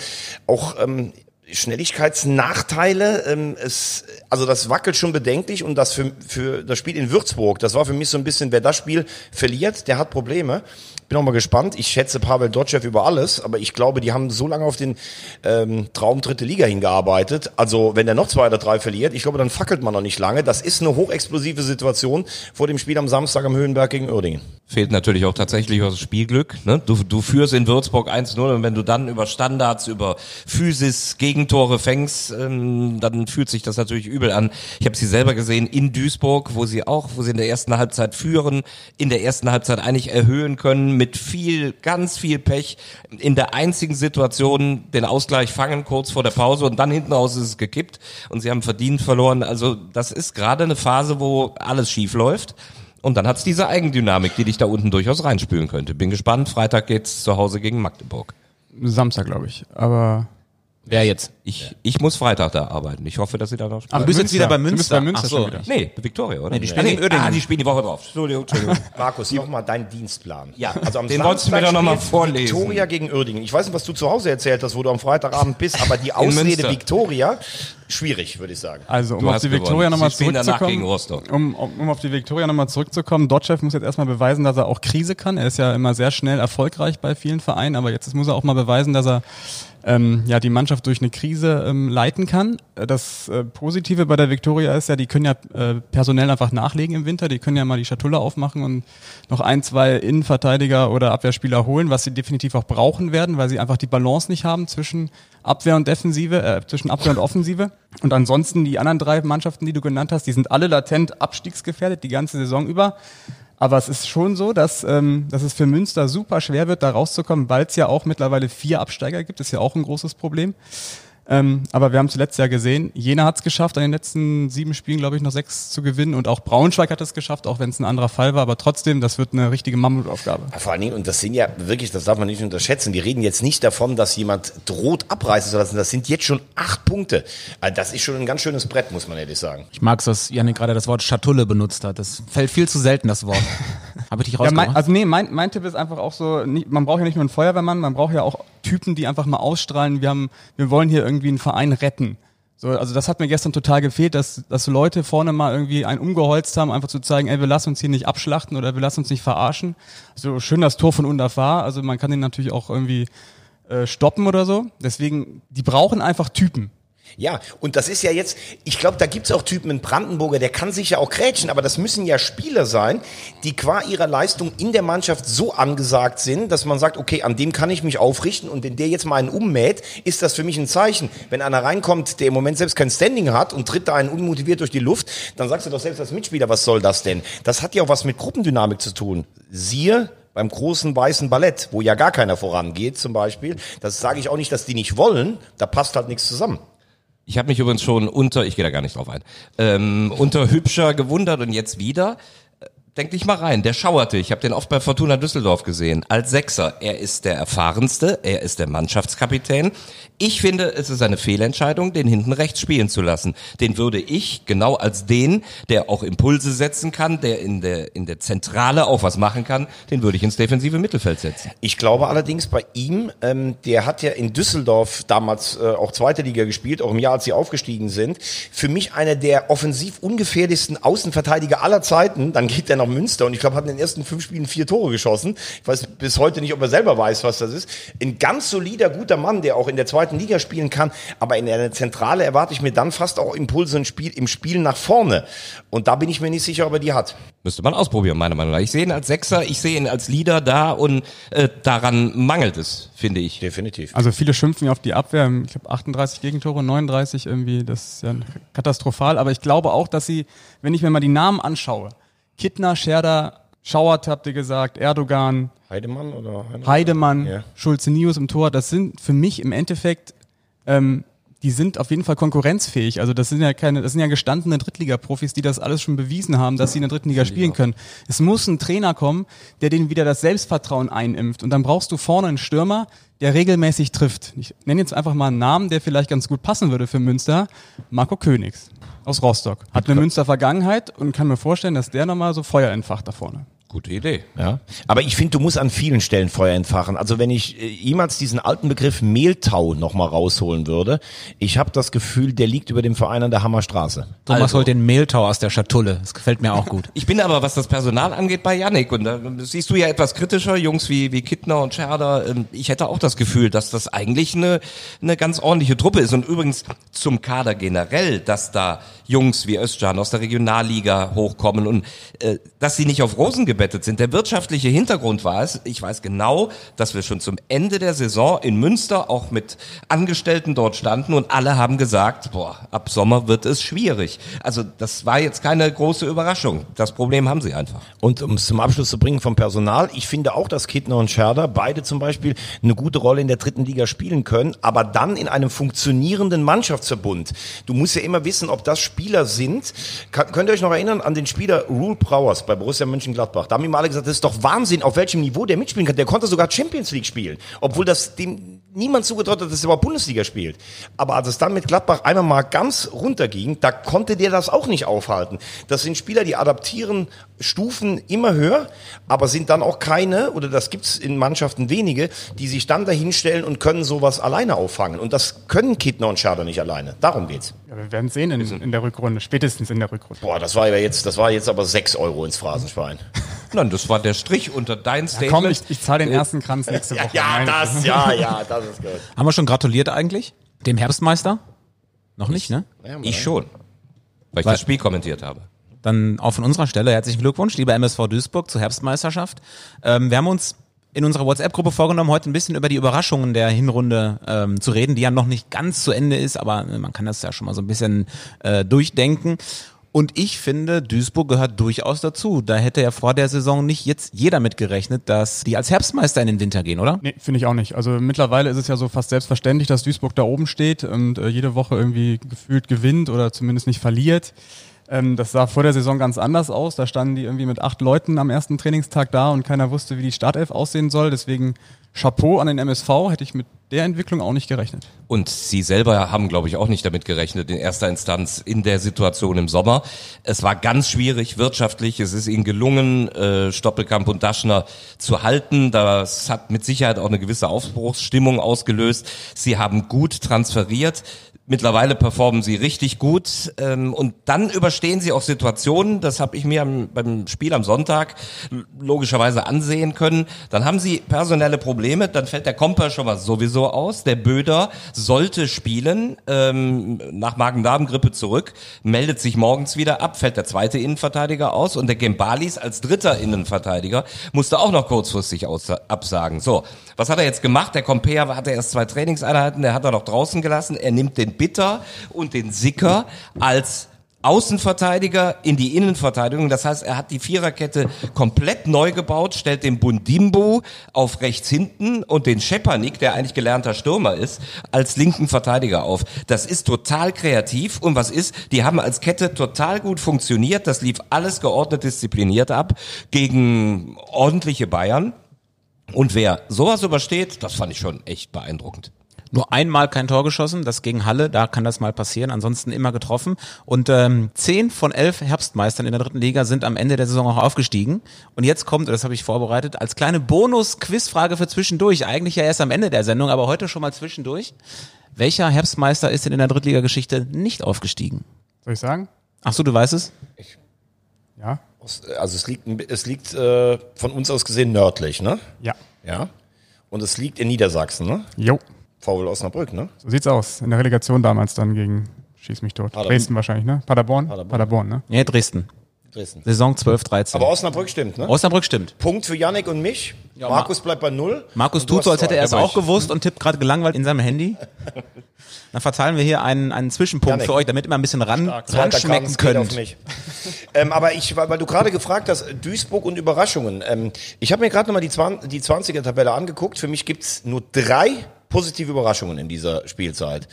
auch ähm, Schnelligkeitsnachteile. Ähm, es, also das wackelt schon bedenklich und das für, für das Spiel in Würzburg, das war für mich so ein bisschen, wer das Spiel verliert, der hat Probleme. Bin auch mal gespannt. Ich schätze Pavel Dotschew über alles, aber ich glaube, die haben so lange auf den ähm, Traum dritte Liga hingearbeitet. Also wenn er noch zwei oder drei verliert, ich glaube, dann fackelt man noch nicht lange. Das ist eine hochexplosive Situation vor dem Spiel am Samstag am Höhenberg gegen Uerdingen. Fehlt natürlich auch tatsächlich das Spielglück. Ne? Du, du führst in Würzburg 1-0 und wenn du dann über Standards, über Physis Gegentore fängst, ähm, dann fühlt sich das natürlich übel an. Ich habe sie selber gesehen in Duisburg, wo sie auch, wo sie in der ersten Halbzeit führen, in der ersten Halbzeit eigentlich erhöhen können, mit viel, ganz viel Pech, in der einzigen Situation den Ausgleich fangen kurz vor der Pause und dann hinten raus ist es gekippt und sie haben verdient verloren. Also das ist gerade eine Phase, wo alles schief läuft. Und dann hat's diese Eigendynamik, die dich da unten durchaus reinspülen könnte. Bin gespannt. Freitag geht's zu Hause gegen Magdeburg. Samstag, glaube ich. Aber Wer jetzt? Ich, ich muss Freitag da arbeiten. Ich hoffe, dass sie da noch Ach, du bist jetzt Münster. wieder bei Du bist Münster. bei Münster Ach so. schon wieder. Nee, Victoria, oder? Nee, die spielen ah, gegen Uerdingen. Ah, die spielen die Woche drauf. Entschuldigung, Entschuldigung. Markus, nochmal dein Dienstplan. Ja, also am den wolltest du mir doch noch mal spielt vorlesen. Victoria gegen Uerdingen. Ich weiß nicht, was du zu Hause erzählt hast, wo du am Freitagabend bist, aber die Münster. Ausrede Victoria, schwierig, würde ich sagen. Also, um Du auf die. Viktoria nochmal spielen zurückzukommen. gegen Rostock. Um, um, um auf die Viktoria nochmal zurückzukommen. Dotchev muss jetzt erstmal beweisen, dass er auch Krise kann. Er ist ja immer sehr schnell erfolgreich bei vielen Vereinen, aber jetzt muss er auch mal beweisen, dass er ähm, ja die Mannschaft durch eine Krise ähm, leiten kann. Das äh, Positive bei der Viktoria ist ja, die können ja äh, personell einfach nachlegen im Winter. Die können ja mal die Schatulle aufmachen und noch ein, zwei Innenverteidiger oder Abwehrspieler holen, was sie definitiv auch brauchen werden, weil sie einfach die Balance nicht haben zwischen Abwehr und Defensive, äh, zwischen Abwehr und Offensive. Und ansonsten die anderen drei Mannschaften, die du genannt hast, die sind alle latent abstiegsgefährdet die ganze Saison über. Aber es ist schon so, dass, ähm, dass es für Münster super schwer wird, da rauszukommen, weil es ja auch mittlerweile vier Absteiger gibt. ist ja auch ein großes Problem. Ähm, aber wir haben zuletzt ja gesehen, Jena hat es geschafft, an den letzten sieben Spielen, glaube ich, noch sechs zu gewinnen. Und auch Braunschweig hat es geschafft, auch wenn es ein anderer Fall war. Aber trotzdem, das wird eine richtige Mammutaufgabe. Vor allen Dingen, und das sind ja wirklich, das darf man nicht unterschätzen, die reden jetzt nicht davon, dass jemand droht abreißen zu lassen. Das sind jetzt schon acht Punkte. Also Das ist schon ein ganz schönes Brett, muss man ehrlich sagen. Ich mag es, dass Janik gerade das Wort Schatulle benutzt hat. Das fällt viel zu selten, das Wort. Habe ich dich Ja, rausgemacht? mein, also nee, mein, mein Tipp ist einfach auch so, nicht, man braucht ja nicht nur einen Feuerwehrmann, man braucht ja auch Typen, die einfach mal ausstrahlen, wir haben, wir wollen hier irgendwie einen Verein retten. So, also das hat mir gestern total gefehlt, dass, dass Leute vorne mal irgendwie einen umgeholzt haben, einfach zu zeigen, ey, wir lassen uns hier nicht abschlachten oder wir lassen uns nicht verarschen. So schön das Tor von Undaf war, also man kann den natürlich auch irgendwie äh, stoppen oder so. Deswegen, die brauchen einfach Typen. Ja, und das ist ja jetzt, ich glaube, da gibt's auch Typen in Brandenburger, der kann sich ja auch grätschen, aber das müssen ja Spieler sein, die qua ihrer Leistung in der Mannschaft so angesagt sind, dass man sagt, okay, an dem kann ich mich aufrichten und wenn der jetzt mal einen ummäht, ist das für mich ein Zeichen. Wenn einer reinkommt, der im Moment selbst kein Standing hat und tritt da einen unmotiviert durch die Luft, dann sagst du doch selbst als Mitspieler, was soll das denn? Das hat ja auch was mit Gruppendynamik zu tun. Siehe beim großen weißen Ballett, wo ja gar keiner vorangeht zum Beispiel. Das sage ich auch nicht, dass die nicht wollen, da passt halt nichts zusammen. Ich habe mich übrigens schon unter, ich gehe da gar nicht drauf ein, ähm, unter Hübscher gewundert und jetzt wieder. Denk dich mal rein, der schauerte. Ich habe den oft bei Fortuna Düsseldorf gesehen. Als Sechser. Er ist der erfahrenste, er ist der Mannschaftskapitän. Ich finde, es ist eine Fehlentscheidung, den hinten rechts spielen zu lassen. Den würde ich genau als den, der auch Impulse setzen kann, der in der, in der Zentrale auch was machen kann, den würde ich ins defensive Mittelfeld setzen. Ich glaube allerdings bei ihm, ähm, der hat ja in Düsseldorf damals äh, auch zweite Liga gespielt, auch im Jahr, als sie aufgestiegen sind. Für mich einer der offensiv ungefährlichsten Außenverteidiger aller Zeiten. Dann geht er nach Münster und ich glaube, hat in den ersten fünf Spielen vier Tore geschossen. Ich weiß bis heute nicht, ob er selber weiß, was das ist. Ein ganz solider, guter Mann, der auch in der zweiten Liga spielen kann. Aber in der Zentrale erwarte ich mir dann fast auch Impulse im Spiel, im Spiel nach vorne. Und da bin ich mir nicht sicher, ob er die hat. Müsste man ausprobieren, meiner Meinung nach. Ich sehe ihn als Sechser, ich sehe ihn als Leader da und äh, daran mangelt es, finde ich. Definitiv. Also viele schimpfen ja auf die Abwehr. Ich glaube 38 Gegentore, 39 irgendwie, das ist ja katastrophal. Aber ich glaube auch, dass sie, wenn ich mir mal die Namen anschaue, Kittner, Scherder, Schauert habt ihr gesagt, Erdogan, Heidemann oder Heidemann? Heidemann, Ja. Schulze-Nius im Tor, das sind für mich im Endeffekt, ähm, die sind auf jeden Fall konkurrenzfähig. Also das sind ja keine, das sind ja gestandene Drittliga-Profis, die das alles schon bewiesen haben, dass sie in der dritten Liga spielen können. Es muss ein Trainer kommen, der denen wieder das Selbstvertrauen einimpft. Und dann brauchst du vorne einen Stürmer, der regelmäßig trifft. Ich nenne jetzt einfach mal einen Namen, der vielleicht ganz gut passen würde für Münster. Marco Königs aus Rostock. Hat eine Münster Vergangenheit und kann mir vorstellen, dass der nochmal so Feuer entfacht da vorne. Gute Idee. Ja. Aber ich finde, du musst an vielen Stellen Feuer entfachen. Also wenn ich äh, jemals diesen alten Begriff Mehltau nochmal rausholen würde, ich habe das Gefühl, der liegt über dem Verein an der Hammerstraße. Thomas Also. holt den Mehltau aus der Schatulle. Das gefällt mir auch gut. Ich bin aber, was das Personal angeht, bei Yannick. Und da siehst du ja etwas kritischer, Jungs wie, wie Kittner und Scherder. Ähm, Ich hätte auch das Gefühl, dass das eigentlich eine, eine ganz ordentliche Truppe ist. Und übrigens zum Kader generell, dass da Jungs wie Özcan aus der Regionalliga hochkommen und äh, dass sie nicht auf Rosen gebettet sind. Der wirtschaftliche Hintergrund war es, ich weiß genau, dass wir schon zum Ende der Saison in Münster auch mit Angestellten dort standen und alle haben gesagt, boah, ab Sommer wird es schwierig. Also das war jetzt keine große Überraschung. Das Problem haben sie einfach. Und um es zum Abschluss zu bringen vom Personal, ich finde auch, dass Kittner und Scherder beide zum Beispiel eine gute Rolle in der dritten Liga spielen können, aber dann in einem funktionierenden Mannschaftsverbund. Du musst ja immer wissen, ob das Spieler sind. Kann, könnt ihr euch noch erinnern an den Spieler Rule Prowers bei Borussia Mönchengladbach? Da haben ihm alle gesagt, das ist doch Wahnsinn, auf welchem Niveau der mitspielen kann. Der konnte sogar Champions League spielen, obwohl das dem niemand zugetraut hat, dass er überhaupt Bundesliga spielt. Aber als es dann mit Gladbach einmal mal ganz runterging, da konnte der das auch nicht aufhalten. Das sind Spieler, die adaptieren Stufen immer höher, aber sind dann auch keine, oder das gibt's in Mannschaften wenige, die sich dann dahinstellen und können sowas alleine auffangen. Und das können Kittner und Schader nicht alleine. Darum geht's. Ja, wir werden sehen in, in der Rückrunde, spätestens in der Rückrunde. Boah, das war ja jetzt, das war jetzt aber sechs Euro ins Phrasenschwein. Nein, das war der Strich unter dein Statement. Komm, ich, ich zahle den ersten Kranz nächste Woche. Nein. ja, ja, das ist gut. Haben wir schon gratuliert eigentlich? Dem Herbstmeister? Noch nicht, ne? Ich schon, weil ich das Spiel kommentiert habe. Dann auch von unserer Stelle herzlichen Glückwunsch, lieber MSV Duisburg, zur Herbstmeisterschaft. Ähm, wir haben uns in unserer WhatsApp-Gruppe vorgenommen, heute ein bisschen über die Überraschungen der Hinrunde ähm, zu reden, die ja noch nicht ganz zu Ende ist, aber äh, man kann das ja schon mal so ein bisschen äh, durchdenken. Und ich finde, Duisburg gehört durchaus dazu. Da hätte ja vor der Saison nicht jetzt jeder mit gerechnet, dass die als Herbstmeister in den Winter gehen, oder? Nee, finde ich auch nicht. Also mittlerweile ist es ja so fast selbstverständlich, dass Duisburg da oben steht und äh, jede Woche irgendwie gefühlt gewinnt oder zumindest nicht verliert. Ähm, das sah vor der Saison ganz anders aus. Da standen die irgendwie mit acht Leuten am ersten Trainingstag da und keiner wusste, wie die Startelf aussehen soll. Deswegen Chapeau an den MSV, hätte ich mit der Entwicklung auch nicht gerechnet. Und Sie selber haben, glaube ich, auch nicht damit gerechnet, in erster Instanz in der Situation im Sommer. Es war ganz schwierig wirtschaftlich. Es ist Ihnen gelungen, äh, Stoppelkamp und Daschner zu halten. Das hat mit Sicherheit auch eine gewisse Aufbruchsstimmung ausgelöst. Sie haben gut transferiert. Mittlerweile performen sie richtig gut ähm, und dann überstehen sie auch Situationen, das habe ich mir am, beim Spiel am Sonntag logischerweise ansehen können. Dann haben sie personelle Probleme, dann fällt der Komper schon mal sowieso aus. Der Böder sollte spielen, ähm, nach Magen-Darm-Grippe zurück, meldet sich morgens wieder ab, fällt der zweite Innenverteidiger aus und der Gembalis als dritter Innenverteidiger musste auch noch kurzfristig absagen. So, was hat er jetzt gemacht? Der Compea hatte erst zwei Trainingseinheiten, der hat er noch draußen gelassen. Er nimmt den Bitter und den Sicker als Außenverteidiger in die Innenverteidigung. Das heißt, er hat die Viererkette komplett neu gebaut, stellt den Bundimbo auf rechts hinten und den Schepanik, der eigentlich gelernter Stürmer ist, als linken Verteidiger auf. Das ist total kreativ und was ist? Die haben als Kette total gut funktioniert. Das lief alles geordnet, diszipliniert ab gegen ordentliche Bayern. Und wer sowas übersteht, das fand ich schon echt beeindruckend. Nur einmal kein Tor geschossen, das gegen Halle, da kann das mal passieren, ansonsten immer getroffen. Und ähm, zehn von elf Herbstmeistern in der dritten Liga sind am Ende der Saison auch aufgestiegen. Und jetzt kommt, das habe ich vorbereitet, als kleine Bonus-Quizfrage für zwischendurch, eigentlich ja erst am Ende der Sendung, aber heute schon mal zwischendurch. Welcher Herbstmeister ist denn in der Drittligageschichte nicht aufgestiegen? Soll ich sagen? Ach so, du weißt es? Ja? Also es liegt, es liegt äh, von uns aus gesehen nördlich, ne? Ja. Ja. Und es liegt in Niedersachsen, ne? Jo. VW Osnabrück, ne? So sieht's aus. In der Relegation damals dann gegen Schieß mich tot. Paderborn. Dresden wahrscheinlich, ne? Paderborn? Paderborn. Paderborn, ne? Ja, Dresden. Dresden. Saison 12, 13. Aber Osnabrück stimmt, ne? Osnabrück stimmt. Punkt für Yannick und mich. Ja, Markus bleibt bei null. Markus tut so, als hätte er es auch gewusst und tippt gerade gelangweilt in seinem Handy. Dann verteilen wir hier einen, einen Zwischenpunkt Janik. für euch, damit ihr mal ein bisschen ran, geht auf könnt. mich. ähm, aber ich, weil weil du gerade gefragt hast, Duisburg und Überraschungen. Ähm, ich habe mir gerade nochmal die, 20, die 20er-Tabelle angeguckt. Für mich gibt's nur drei positive Überraschungen in dieser Spielzeit.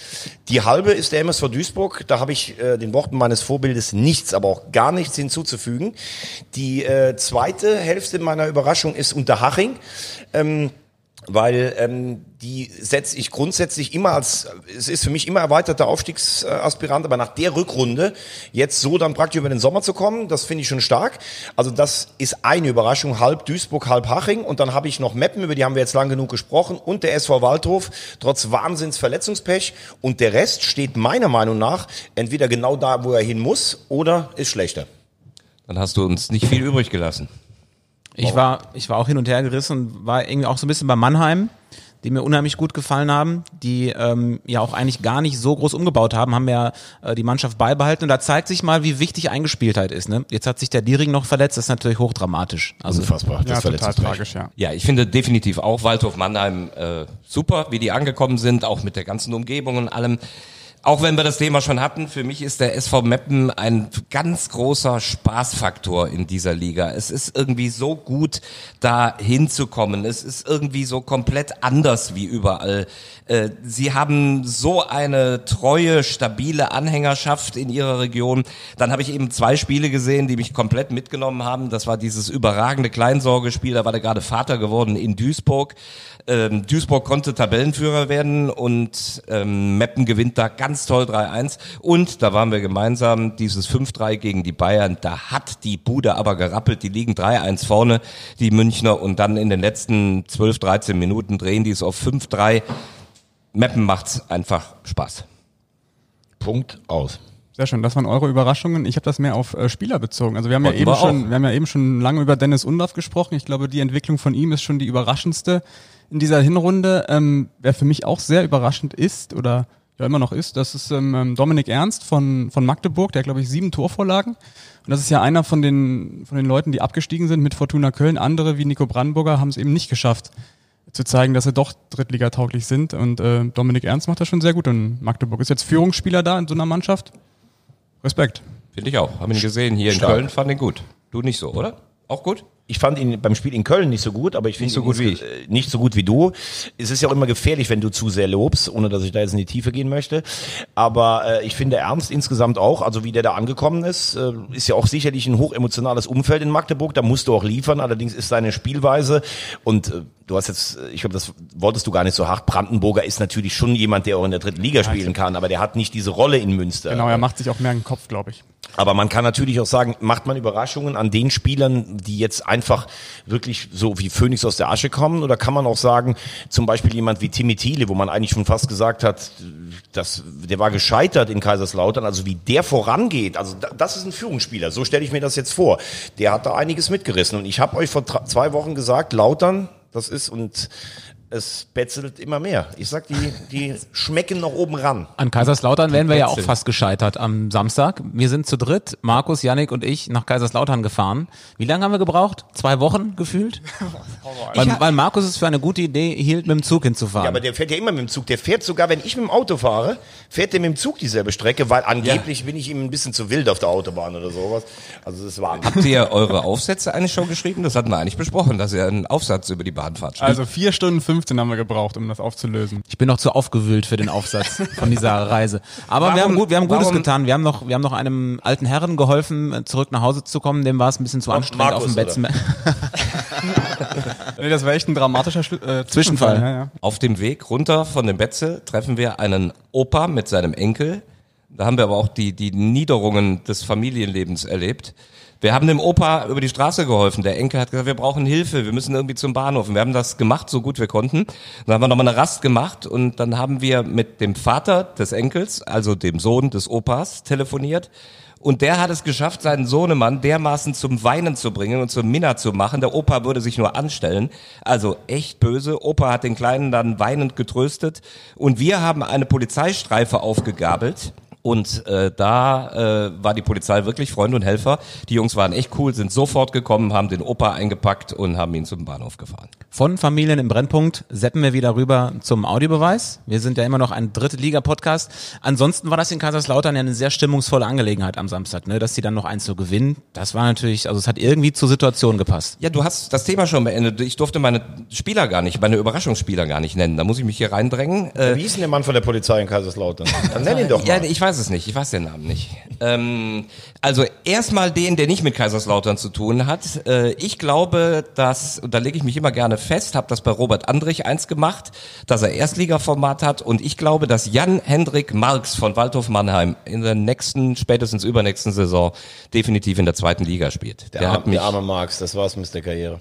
Die halbe ist der MSV Duisburg. Da habe ich äh, den Worten meines Vorbildes nichts, aber auch gar nichts hinzuzufügen. Die äh, zweite Hälfte meiner Überraschung ist Unterhaching. Ähm, weil ähm, die setze ich grundsätzlich immer als, es ist für mich immer erweiterter Aufstiegsaspirant, aber nach der Rückrunde jetzt so dann praktisch über den Sommer zu kommen, das finde ich schon stark. Also das ist eine Überraschung, halb Duisburg, halb Haching und dann habe ich noch Meppen, über die haben wir jetzt lang genug gesprochen und der SV Waldhof, trotz Wahnsinns Verletzungspech und der Rest steht meiner Meinung nach entweder genau da, wo er hin muss oder ist schlechter. Dann hast du uns nicht viel übrig gelassen. Ich war, ich war auch hin und her gerissen und war irgendwie auch so ein bisschen bei Mannheim, die mir unheimlich gut gefallen haben, die ähm, ja auch eigentlich gar nicht so groß umgebaut haben, haben ja äh, die Mannschaft beibehalten und da zeigt sich mal, wie wichtig Eingespieltheit ist. Ne? Jetzt hat sich der Diering noch verletzt, das ist natürlich hochdramatisch. Also Unfassbar, Ja, total tragisch, ja. Ja, ich finde definitiv auch Waldhof Mannheim äh, super, wie die angekommen sind, auch mit der ganzen Umgebung und allem. Auch wenn wir das Thema schon hatten, für mich ist der SV Meppen ein ganz großer Spaßfaktor in dieser Liga. Es ist irgendwie so gut, da hinzukommen. Es ist irgendwie so komplett anders wie überall. Äh, Sie haben so eine treue, stabile Anhängerschaft in ihrer Region. Dann habe ich eben zwei Spiele gesehen, die mich komplett mitgenommen haben. Das war dieses überragende Kleinsorgespiel, da war der gerade Vater geworden in Duisburg. Ähm, Duisburg konnte Tabellenführer werden und ähm, Meppen gewinnt da ganz toll 3-1. Und da waren wir gemeinsam, dieses 5-3 gegen die Bayern, da hat die Bude aber gerappelt. Die liegen 3-1 vorne, die Münchner. Und dann in den letzten 12, 13 Minuten drehen die es auf 5-3. Meppen macht's einfach Spaß. Punkt aus. Sehr schön, das waren eure Überraschungen. Ich habe das mehr auf äh, Spieler bezogen. Also wir haben ja eben wir schon, auch. wir haben ja eben schon lange über Dennis Undorf gesprochen. Ich glaube, die Entwicklung von ihm ist schon die überraschendste in dieser Hinrunde. Ähm, wer für mich auch sehr überraschend ist oder ja immer noch ist, das ist ähm, ähm, Dominik Ernst von von Magdeburg. Der glaube ich sieben Torvorlagen und das ist ja einer von den von den Leuten, die abgestiegen sind mit Fortuna Köln. Andere wie Nico Brandenburger haben es eben nicht geschafft zu zeigen, dass sie doch Drittligatauglich sind. Und äh, Dominik Ernst macht das schon sehr gut. Und Magdeburg ist jetzt Führungsspieler da in so einer Mannschaft. Respekt. Finde ich auch. Haben ihn gesehen hier in Stark. Köln, fand ihn gut. Du nicht so, oder? Auch gut? Ich fand ihn beim Spiel in Köln nicht so gut, aber ich finde so ihn gut wie insge- äh, nicht so gut wie du. Es ist ja auch immer gefährlich, wenn du zu sehr lobst, ohne dass ich da jetzt in die Tiefe gehen möchte. Aber äh, ich finde Ernst insgesamt auch, also wie der da angekommen ist, äh, ist ja auch sicherlich ein hochemotionales Umfeld in Magdeburg. Da musst du auch liefern. Allerdings ist seine Spielweise und äh, du hast jetzt, äh, ich glaube, das wolltest du gar nicht so hart. Brandenburger ist natürlich schon jemand, der auch in der dritten Liga spielen kann, aber der hat nicht diese Rolle in Münster. Genau, er macht sich auch mehr einen Kopf, glaube ich. Aber man kann natürlich auch sagen, macht man Überraschungen an den Spielern, die jetzt einfach wirklich so wie Phönix aus der Asche kommen? Oder kann man auch sagen, zum Beispiel jemand wie Timmy Thiele, wo man eigentlich schon fast gesagt hat, dass, der war gescheitert in Kaiserslautern, also wie der vorangeht, also da- das ist ein Führungsspieler, so stelle ich mir das jetzt vor. Der hat da einiges mitgerissen. Und ich habe euch vor zwei Wochen gesagt, Lautern, das ist und es betzelt immer mehr. Ich sag, die, die schmecken noch oben ran. An Kaiserslautern wären wir ja auch fast gescheitert am Samstag. Wir sind zu dritt, Markus, Yannick und ich, nach Kaiserslautern gefahren. Wie lange haben wir gebraucht? Zwei Wochen gefühlt? weil, weil Markus es für eine gute Idee hielt, mit dem Zug hinzufahren. Ja, aber der fährt ja immer mit dem Zug. Der fährt sogar, wenn ich mit dem Auto fahre, fährt der mit dem Zug dieselbe Strecke, weil angeblich bin ich ihm ein bisschen zu wild auf der Autobahn oder sowas. Also das war Habt ihr eure Aufsätze eigentlich schon geschrieben? Das hatten wir eigentlich besprochen, dass ihr einen Aufsatz über die Bahnfahrt schreibt. Also vier Stunden 15 haben wir gebraucht, um das aufzulösen. Ich bin noch zu aufgewühlt für den Aufsatz von dieser Reise. Aber wir Warum- haben gut, wir haben Gutes warum- getan. Wir haben noch, wir haben noch einem alten Herren geholfen, zurück nach Hause zu kommen. Dem war es ein bisschen zu anstrengend Markus, auf dem Bett. Nee, das war echt ein dramatischer Schlu äh, Zwischenfall. Ja, ja. Auf dem Weg runter von dem Betzel treffen wir einen Opa mit seinem Enkel. Da haben wir aber auch die, die Niederungen des Familienlebens erlebt. Wir haben dem Opa über die Straße geholfen. Der Enkel hat gesagt, wir brauchen Hilfe, wir müssen irgendwie zum Bahnhof. Und wir haben das gemacht, so gut wir konnten. Dann haben wir nochmal eine Rast gemacht und dann haben wir mit dem Vater des Enkels, also dem Sohn des Opas, telefoniert. Und der hat es geschafft, seinen Sohnemann dermaßen zum Weinen zu bringen und zum Minna zu machen. Der Opa würde sich nur anstellen. Also echt böse. Opa hat den Kleinen dann weinend getröstet. Und wir haben eine Polizeistreife aufgegabelt. Und äh, da äh, war die Polizei wirklich Freund und Helfer. Die Jungs waren echt cool, sind sofort gekommen, haben den Opa eingepackt und haben ihn zum Bahnhof gefahren. Von Familien im Brennpunkt seppen wir wieder rüber zum Audiobeweis. Wir sind ja immer noch ein dritte Liga-Podcast. Ansonsten war das in Kaiserslautern ja eine sehr stimmungsvolle Angelegenheit am Samstag, ne? dass sie dann noch eins zu gewinnen. Das war natürlich, also es hat irgendwie zur Situation gepasst. Ja, du hast das Thema schon beendet. Ich durfte meine Spieler gar nicht, meine Überraschungsspieler gar nicht nennen. Da muss ich mich hier reindrängen. Äh, Wie ist denn der Mann von der Polizei in Kaiserslautern? Dann nenn ihn doch mal. Ja, ich weiß weiß es nicht, ich weiß den Namen nicht. Ähm, also erstmal den, der nicht mit Kaiserslautern zu tun hat. Äh, ich glaube, dass, und da lege ich mich immer gerne fest, habe das bei Robert Andrich eins gemacht, dass er Erstligaformat hat und ich glaube, dass Jan-Hendrik Marx von Waldhof Mannheim in der nächsten, spätestens übernächsten Saison definitiv in der zweiten Liga spielt. Der, Der Ar- hat mich, der arme Marx, das war's mit der Karriere.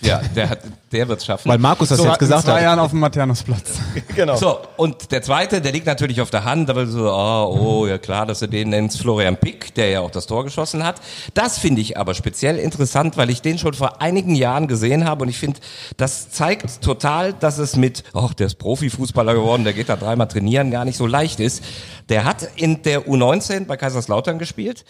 Ja, der hat, der wird's schaffen. Weil Markus das So, jetzt gesagt in zwei hat. Jahren auf dem Maternusplatz. Genau. So, und der zweite, der liegt natürlich auf der Hand, aber so, oh, oh, ja klar, dass du den nennst, Florian Pick, der ja auch das Tor geschossen hat. Das finde ich aber speziell interessant, weil ich den schon vor einigen Jahren gesehen habe und ich finde, das zeigt total, dass es mit, ach, der ist Profifußballer geworden, der geht da dreimal trainieren, gar nicht so leicht ist. Der hat in der U19 bei Kaiserslautern gespielt.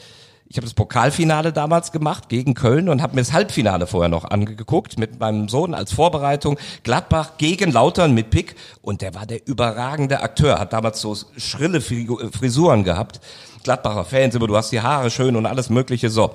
Ich habe das Pokalfinale damals gemacht gegen Köln und habe mir das Halbfinale vorher noch angeguckt mit meinem Sohn als Vorbereitung. Gladbach gegen Lautern mit Pick und der war der überragende Akteur, hat damals so schrille Frisuren gehabt. Gladbacher Fans, immer du hast die Haare schön und alles mögliche so.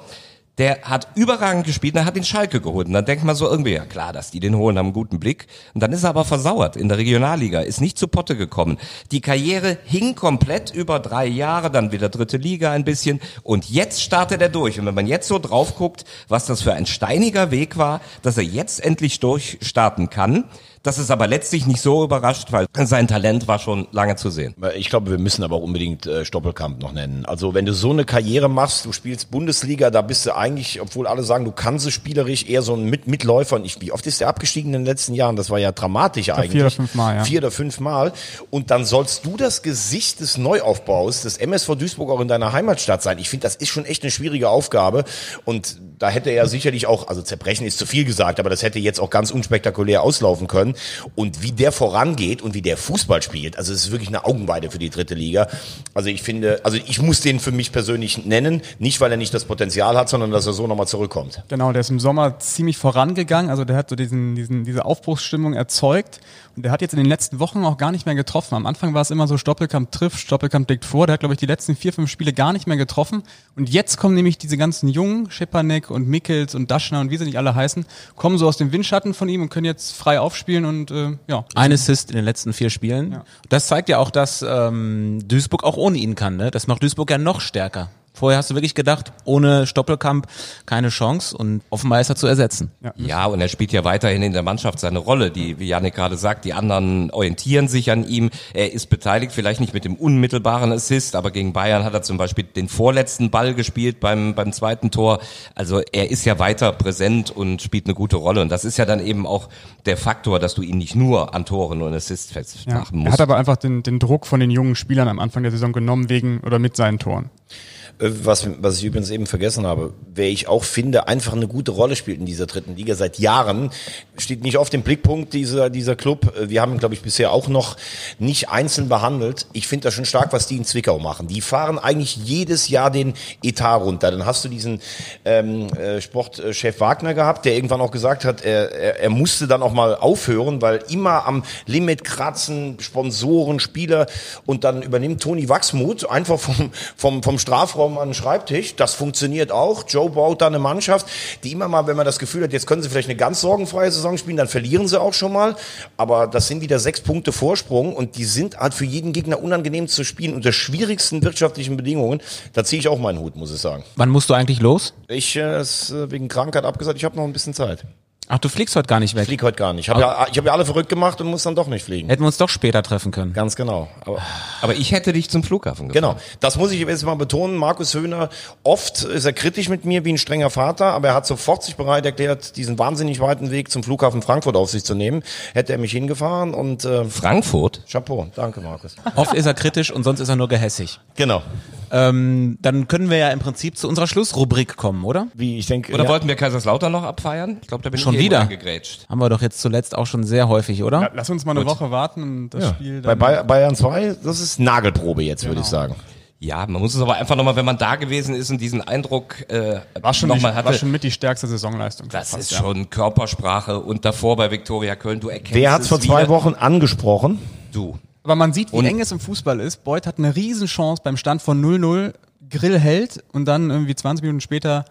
Der hat überragend gespielt und er hat den Schalke geholt. Und dann denkt man so irgendwie, ja klar, dass die den holen, haben einen guten Blick. Und dann ist er aber versauert in der Regionalliga, ist nicht zu Potte gekommen. Die Karriere hing komplett über drei Jahre, dann wieder dritte Liga ein bisschen. Und jetzt startet er durch. Und wenn man jetzt so drauf guckt, was das für ein steiniger Weg war, dass er jetzt endlich durchstarten kann, das ist aber letztlich nicht so überrascht, weil sein Talent war schon lange zu sehen. Ich glaube, wir müssen aber auch unbedingt äh, Stoppelkamp noch nennen. Also wenn du so eine Karriere machst, du spielst Bundesliga, da bist du eigentlich, obwohl alle sagen, du kannst es spielerisch, eher so ein Mit Mitläufer. Und ich, wie oft ist der abgestiegen in den letzten Jahren? Das war ja dramatisch eigentlich. vier oder fünf Mal, ja. Vier oder fünf Mal. Und dann sollst du das Gesicht des Neuaufbaus des MSV Duisburg auch in deiner Heimatstadt sein. Ich finde, das ist schon echt eine schwierige Aufgabe. Und da hätte er sicherlich auch, also zerbrechen ist zu viel gesagt, aber das hätte jetzt auch ganz unspektakulär auslaufen können. Und wie der vorangeht und wie der Fußball spielt, also es ist wirklich eine Augenweide für die dritte Liga. Also ich finde, also ich muss den für mich persönlich nennen, nicht weil er nicht das Potenzial hat, sondern dass er so nochmal zurückkommt. Genau, der ist im Sommer ziemlich vorangegangen. Also der hat so diesen, diesen, diese Aufbruchsstimmung erzeugt. Und der hat jetzt in den letzten Wochen auch gar nicht mehr getroffen. Am Anfang war es immer so, Stoppelkamp trifft, Stoppelkamp legt vor. Der hat, glaube ich, die letzten vier, fünf Spiele gar nicht mehr getroffen. Und jetzt kommen nämlich diese ganzen Jungen, Schepanek und Mickels und Daschner und wie sie nicht alle heißen, kommen so aus dem Windschatten von ihm und können jetzt frei aufspielen und äh, ja. Ein Assist in den letzten vier Spielen. Das zeigt ja auch, dass ähm, Duisburg auch ohne ihn kann. Ne? Das macht Duisburg ja noch stärker. Vorher hast du wirklich gedacht, ohne Stoppelkamp keine Chance und offenbar ist er zu ersetzen. Ja, und er spielt ja weiterhin in der Mannschaft seine Rolle, die, wie Janik gerade sagt, die anderen orientieren sich an ihm. Er ist beteiligt, vielleicht nicht mit dem unmittelbaren Assist, aber gegen Bayern hat er zum Beispiel den vorletzten Ball gespielt beim, beim zweiten Tor. Also er ist ja weiter präsent und spielt eine gute Rolle. Und das ist ja dann eben auch der Faktor, dass du ihn nicht nur an Toren und Assists Ja. festmachen Er musst. hat aber einfach den, den Druck von den jungen Spielern am Anfang der Saison genommen wegen oder mit seinen Toren. Äh, Was, was ich übrigens eben vergessen habe, wer ich auch finde, einfach eine gute Rolle spielt in dieser dritten Liga seit Jahren, steht nicht auf dem Blickpunkt dieser, dieser Club. Äh, Wir haben ihn, glaube ich, bisher auch noch nicht einzeln behandelt. Ich finde das schon stark, was die in Zwickau machen. Die fahren eigentlich jedes Jahr den Etat runter. Dann hast du diesen ähm, äh, Sportchef Wagner gehabt, der irgendwann auch gesagt hat, er, er, er musste dann auch mal aufhören, weil immer am Limit kratzen, Sponsoren, Spieler und dann übernimmt Toni Wachsmuth einfach vom, vom, vom Strafraum an den Schreibtisch. Das funktioniert auch. Joe baut da eine Mannschaft, die immer mal, wenn man das Gefühl hat, jetzt können sie vielleicht eine ganz sorgenfreie Saison spielen, dann verlieren sie auch schon mal. Aber das sind wieder sechs Punkte Vorsprung und die sind halt für jeden Gegner unangenehm zu spielen unter schwierigsten wirtschaftlichen Bedingungen. Da ziehe ich auch meinen Hut, muss ich sagen. Wann musst du eigentlich los? Ich äh, ist äh, wegen Krankheit abgesagt, ich habe noch ein bisschen Zeit. Ach, du fliegst heute gar nicht Ich weg. fliege heute gar nicht. Ich habe ja, ich hab ja alle verrückt gemacht und muss dann doch nicht fliegen. Hätten wir uns doch später treffen können. Ganz genau. Aber aber ich hätte dich zum Flughafen gefahren. Genau, das muss ich jetzt mal betonen. Markus Höhner, oft ist er kritisch mit mir wie ein strenger Vater, aber er hat sofort sich bereit erklärt, diesen wahnsinnig weiten Weg zum Flughafen Frankfurt auf sich zu nehmen. Hätte er mich hingefahren und äh, Frankfurt? Chapeau, danke Markus. Oft ist er kritisch und sonst ist er nur gehässig. Genau. Ähm, dann können wir ja im Prinzip zu unserer Schlussrubrik kommen, oder? Wie ich denke, Oder ja, wollten wir Kaiserslautern noch abfeiern? Ich glaube, da bin Schon eben wieder? Haben wir doch jetzt zuletzt auch schon sehr häufig, oder? La- Lass uns mal eine Woche warten und das Spiel bei dann. Bay- Bayern 2, das ist Nagelprobe jetzt, würde ich sagen. Ja, man muss es aber einfach nochmal, wenn man da gewesen ist und diesen Eindruck äh, war, schon die, nochmal hatte. war schon mit die stärkste Saisonleistung. das fast, ist ja. schon Körpersprache und davor bei Viktoria Köln, du erkennst Wer hat es vor zwei wieder. Wochen angesprochen? Du. Aber man sieht, wie Und- eng es im Fußball ist. Beuth hat eine Riesenchance beim Stand von 0-0. Grill hält und dann irgendwie 20 Minuten später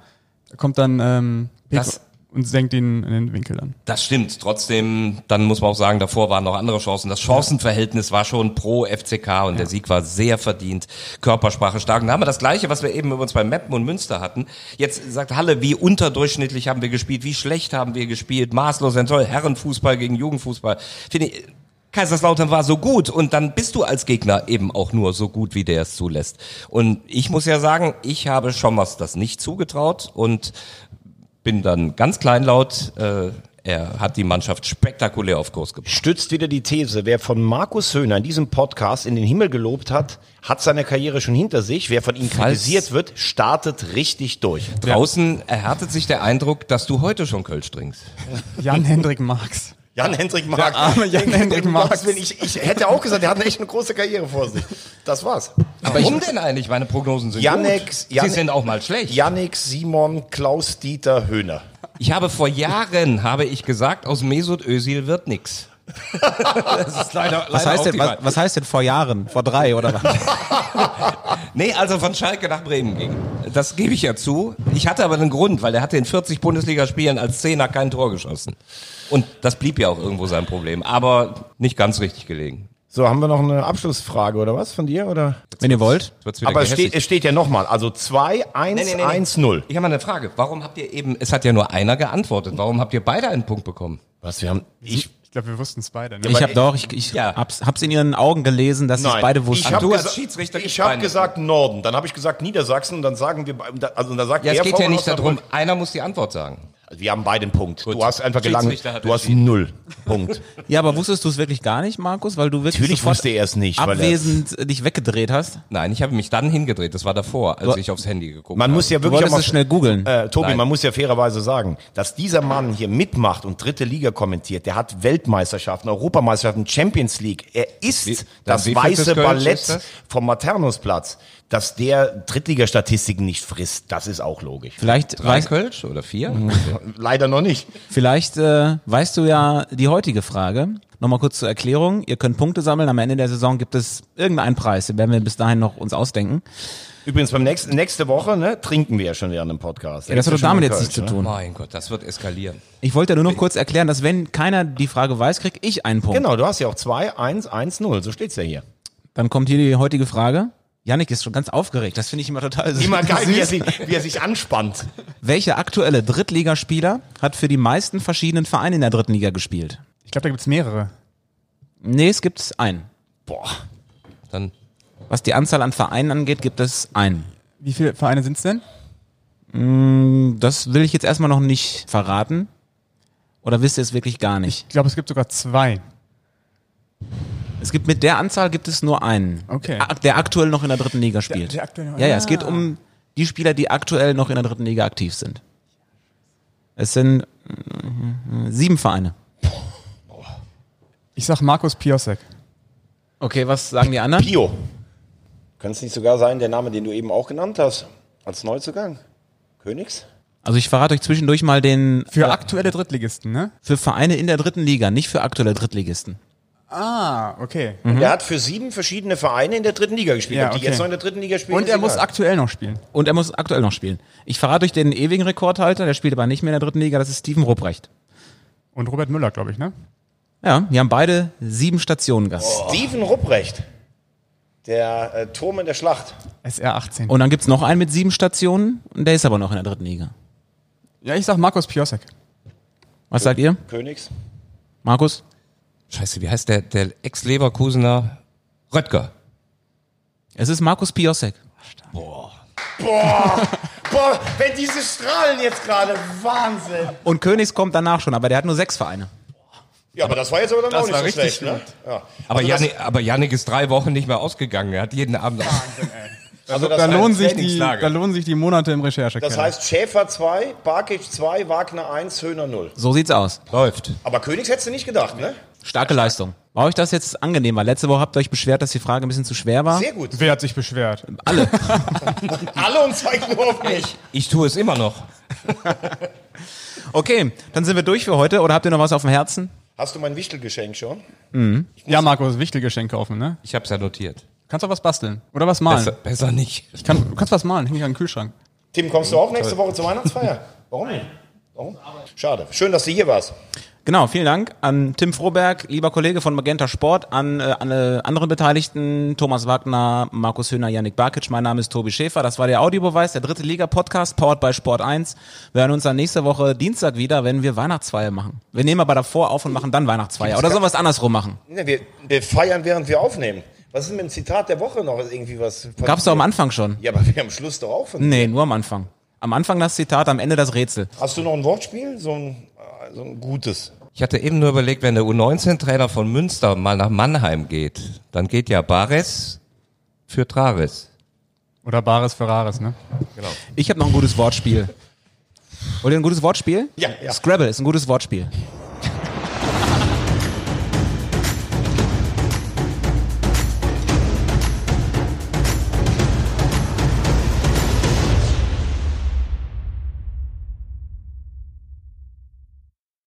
kommt dann ähm, Pick Das- und senkt ihn in den Winkel dann. Das stimmt. Trotzdem, dann muss man auch sagen, davor waren noch andere Chancen. Das Chancenverhältnis war schon pro FCK und der Sieg war sehr verdient. Körpersprache stark. Und da haben wir das Gleiche, was wir eben übrigens bei Meppen und Münster hatten. Jetzt sagt Halle, wie unterdurchschnittlich haben wir gespielt, wie schlecht haben wir gespielt, maßlos enttäuscht, Herrenfußball gegen Jugendfußball. Finde ich, Kaiserslautern war so gut und dann bist du als Gegner eben auch nur so gut, wie der es zulässt. Und ich muss ja sagen, ich habe Schommers das nicht zugetraut und bin dann ganz kleinlaut. Äh, er hat die Mannschaft spektakulär auf Kurs gebracht. Stützt wieder die These, wer von Markus Höhner in diesem Podcast in den Himmel gelobt hat, hat seine Karriere schon hinter sich. Wer von ihm Falls- kritisiert wird, startet richtig durch. Draußen erhärtet sich der Eindruck, dass du heute schon Kölsch trinkst. Jan-Hendrik Marx. Jan-Hendrik Marx. arme Jan-Hendrik Willen, Ich, ich hätte auch gesagt, er hat eine echt eine große Karriere vor sich. Das war's. Warum denn eigentlich? Meine Prognosen sind Yannick- gut. Yannick- Sie sind auch mal schlecht. Yannick, Simon, Klaus, Dieter, Höhner. Ich habe vor Jahren, habe ich gesagt, aus Mesut Özil wird nix. das ist leider, Was leider heißt, denn, was, was heißt denn vor Jahren? Vor drei oder was? Nee, also von Schalke nach Bremen ging. Das gebe ich ja zu. Ich hatte aber einen Grund, weil er hatte in 40 Bundesligaspielen als Zehner kein Tor geschossen. Und das blieb ja auch irgendwo sein Problem. Aber nicht ganz richtig gelegen. So, haben wir noch eine Abschlussfrage oder was von dir? Oder? Wenn ihr wollt. Aber es steht, es steht ja nochmal, also 2, 1, Nee, nee, nee, nee. 1, 0. Ich habe mal eine Frage. Warum habt ihr eben, es hat ja nur einer geantwortet, warum habt ihr beide einen Punkt bekommen? Was, wir haben, ich, Ich glaube, wir wussten es beide. Ne? Ich habe doch, ich, ich Ja. hab's, hab's in ihren Augen gelesen, dass sie es beide wussten. Ich habe du als Schiedsrichter ich hab gesagt Norden, dann habe ich gesagt Niedersachsen und dann sagen wir, also dann sagt Ja, es er geht ja nicht darum, einer muss die Antwort sagen. Wir haben beide einen Punkt. Gut. Du hast einfach gelangt, du hast null. Punkt. Ja, aber wusstest du es wirklich gar nicht, Markus? Weil du wirklich Natürlich wusste er es nicht, weil er- abwesend äh, dich weggedreht hast. Nein, ich habe mich dann hingedreht, das war davor, als ich aufs Handy geguckt Man habe. muss ja Du wirklich mal- es schnell googeln. Äh, Tobi, Nein. man muss ja fairerweise sagen, dass dieser Mann hier mitmacht und dritte Liga kommentiert, der hat Weltmeisterschaften, Europameisterschaften, Champions League. Er ist Wie- das weiße Ballett vom Maternusplatz. Dass der Drittligastatistiken nicht frisst, das ist auch logisch. Vielleicht, Drei weißt, Kölsch oder vier? Leider noch nicht. vielleicht äh, weißt du ja die heutige Frage. Nochmal kurz zur Erklärung. Ihr könnt Punkte sammeln. Am Ende der Saison gibt es irgendeinen Preis. Den werden wir bis dahin noch uns ausdenken. Übrigens, beim nächsten, nächste Woche ne, trinken wir ja schon während dem Podcast. Ja, das hat doch damit jetzt nichts zu tun. Mein Gott, das wird eskalieren. Ich wollte nur noch kurz erklären, dass wenn keiner die Frage weiß, krieg ich einen Punkt. Genau, du hast ja auch 2, 1, 1, 0. So steht's ja hier. Dann kommt hier die heutige Frage. Yannick ist schon ganz aufgeregt. Das finde ich immer total süß. Immer geil, wie er, sich, wie er sich anspannt. Welcher aktuelle Drittligaspieler hat für die meisten verschiedenen Vereine in der dritten Liga gespielt? Ich glaube, da gibt es mehrere. Nee, es gibt einen. Boah. Dann Was die Anzahl an Vereinen angeht, gibt es einen. Wie viele Vereine sind es denn? Das will ich jetzt erstmal noch nicht verraten. Oder wisst ihr es wirklich gar nicht? Ich glaube, es gibt sogar zwei. Es gibt mit der Anzahl gibt es nur einen. Okay. Der aktuell noch in der dritten Liga spielt. der aktuell noch- ja, ja, es Ah. geht um die Spieler, die aktuell noch in der dritten Liga aktiv sind. Es sind äh, sieben Vereine. Ich sag Markus Piosek. Okay, was sagen die anderen? Pio. Kann es nicht sogar sein, der Name, den du eben auch genannt hast, als Neuzugang? Königs? Also ich verrate euch zwischendurch mal den Für äh, aktuelle Drittligisten, ne? für Vereine in der dritten Liga, nicht für aktuelle Drittligisten. Ah, okay. Und der hat für sieben verschiedene Vereine in der dritten Liga gespielt. Ja, Ob die okay. jetzt noch in der dritten Liga spielen, Und er muss egal. aktuell noch spielen. Und er muss aktuell noch spielen. Ich verrate euch den ewigen Rekordhalter, der spielt aber nicht mehr in der dritten Liga, das ist Steven Rupprecht. Und Robert Müller, glaube ich, ne? Ja, die haben beide sieben Stationen gehabt. Steven Rupprecht. Der äh, Turm in der Schlacht. SR 18. Und dann gibt's noch einen mit sieben Stationen und der ist aber noch in der dritten Liga. ja, ich sag Markus Piosek. Was sagt ihr? Königs. Markus? Scheiße, wie heißt der, der Ex-Leverkusener Röttger? Es ist Markus Piosek. Boah, wenn diese Strahlen jetzt gerade, Wahnsinn. Und Königs kommt danach schon, aber der hat nur sechs Vereine. Ja, aber das war jetzt aber dann auch nicht war so richtig schlecht, ne? Ja. Aber, Also das- Janik, aber Janik ist drei Wochen nicht mehr ausgegangen. Er hat jeden Abend. Also das Da lohnen, sich die, da lohnen sich die Monate im Recherchekeller. Das heißt Schäfer 2, Barkic 2, Wagner 1, Höhner 0. So sieht's aus. Läuft. Aber Königs hättest du nicht gedacht, ne? Starke Leistung. War euch das jetzt angenehm? Weil letzte Woche habt ihr euch beschwert, dass die Frage ein bisschen zu schwer war. Sehr gut. Wer hat sich beschwert? Alle und zeigen nur auf mich. Ich tue es immer noch. Okay, dann sind wir durch für heute. Oder habt ihr noch was auf dem Herzen? Hast du mein Wichtelgeschenk schon? Ja, Markus, Wichtelgeschenk kaufen, ne? Ich habe es ja notiert. Kannst auch was basteln. Oder was malen. Besser, besser nicht. Ich kann, du kannst was malen, häng ich an den Kühlschrank. Tim, kommst du auch nächste Woche zur Weihnachtsfeier? Warum nicht? Warum? Schade. Schön, dass du hier warst. Genau, vielen Dank an Tim Froberg, lieber Kollege von Magenta Sport, an äh, alle anderen Beteiligten, Thomas Wagner, Markus Höhner, Yannick Barkic, mein Name ist Tobi Schäfer. Das war der Audiobeweis, der dritte Liga-Podcast, powered by Sport 1. Wir hören uns dann nächste Woche Dienstag wieder, wenn wir Weihnachtsfeier machen. Wir nehmen aber davor auf und machen dann Weihnachtsfeier. Oder sollen wir es andersrum machen? Nee, wir, wir feiern, während wir aufnehmen. Was ist mit dem Zitat der Woche noch? Irgendwie was? Gab's doch am Anfang schon. Ja, aber wir am Schluss doch auch Nee, nur am Anfang. Am Anfang das Zitat, am Ende das Rätsel. Hast du noch ein Wortspiel? So ein, äh, so ein gutes. Ich hatte eben nur überlegt, wenn der U19-Trainer von Münster mal nach Mannheim geht, dann geht ja Bares für Trares. Oder Bares Ferraris, ne? Ich habe noch ein gutes Wortspiel. Wollt ihr ein gutes Wortspiel? Ja, ja. Scrabble ist ein gutes Wortspiel.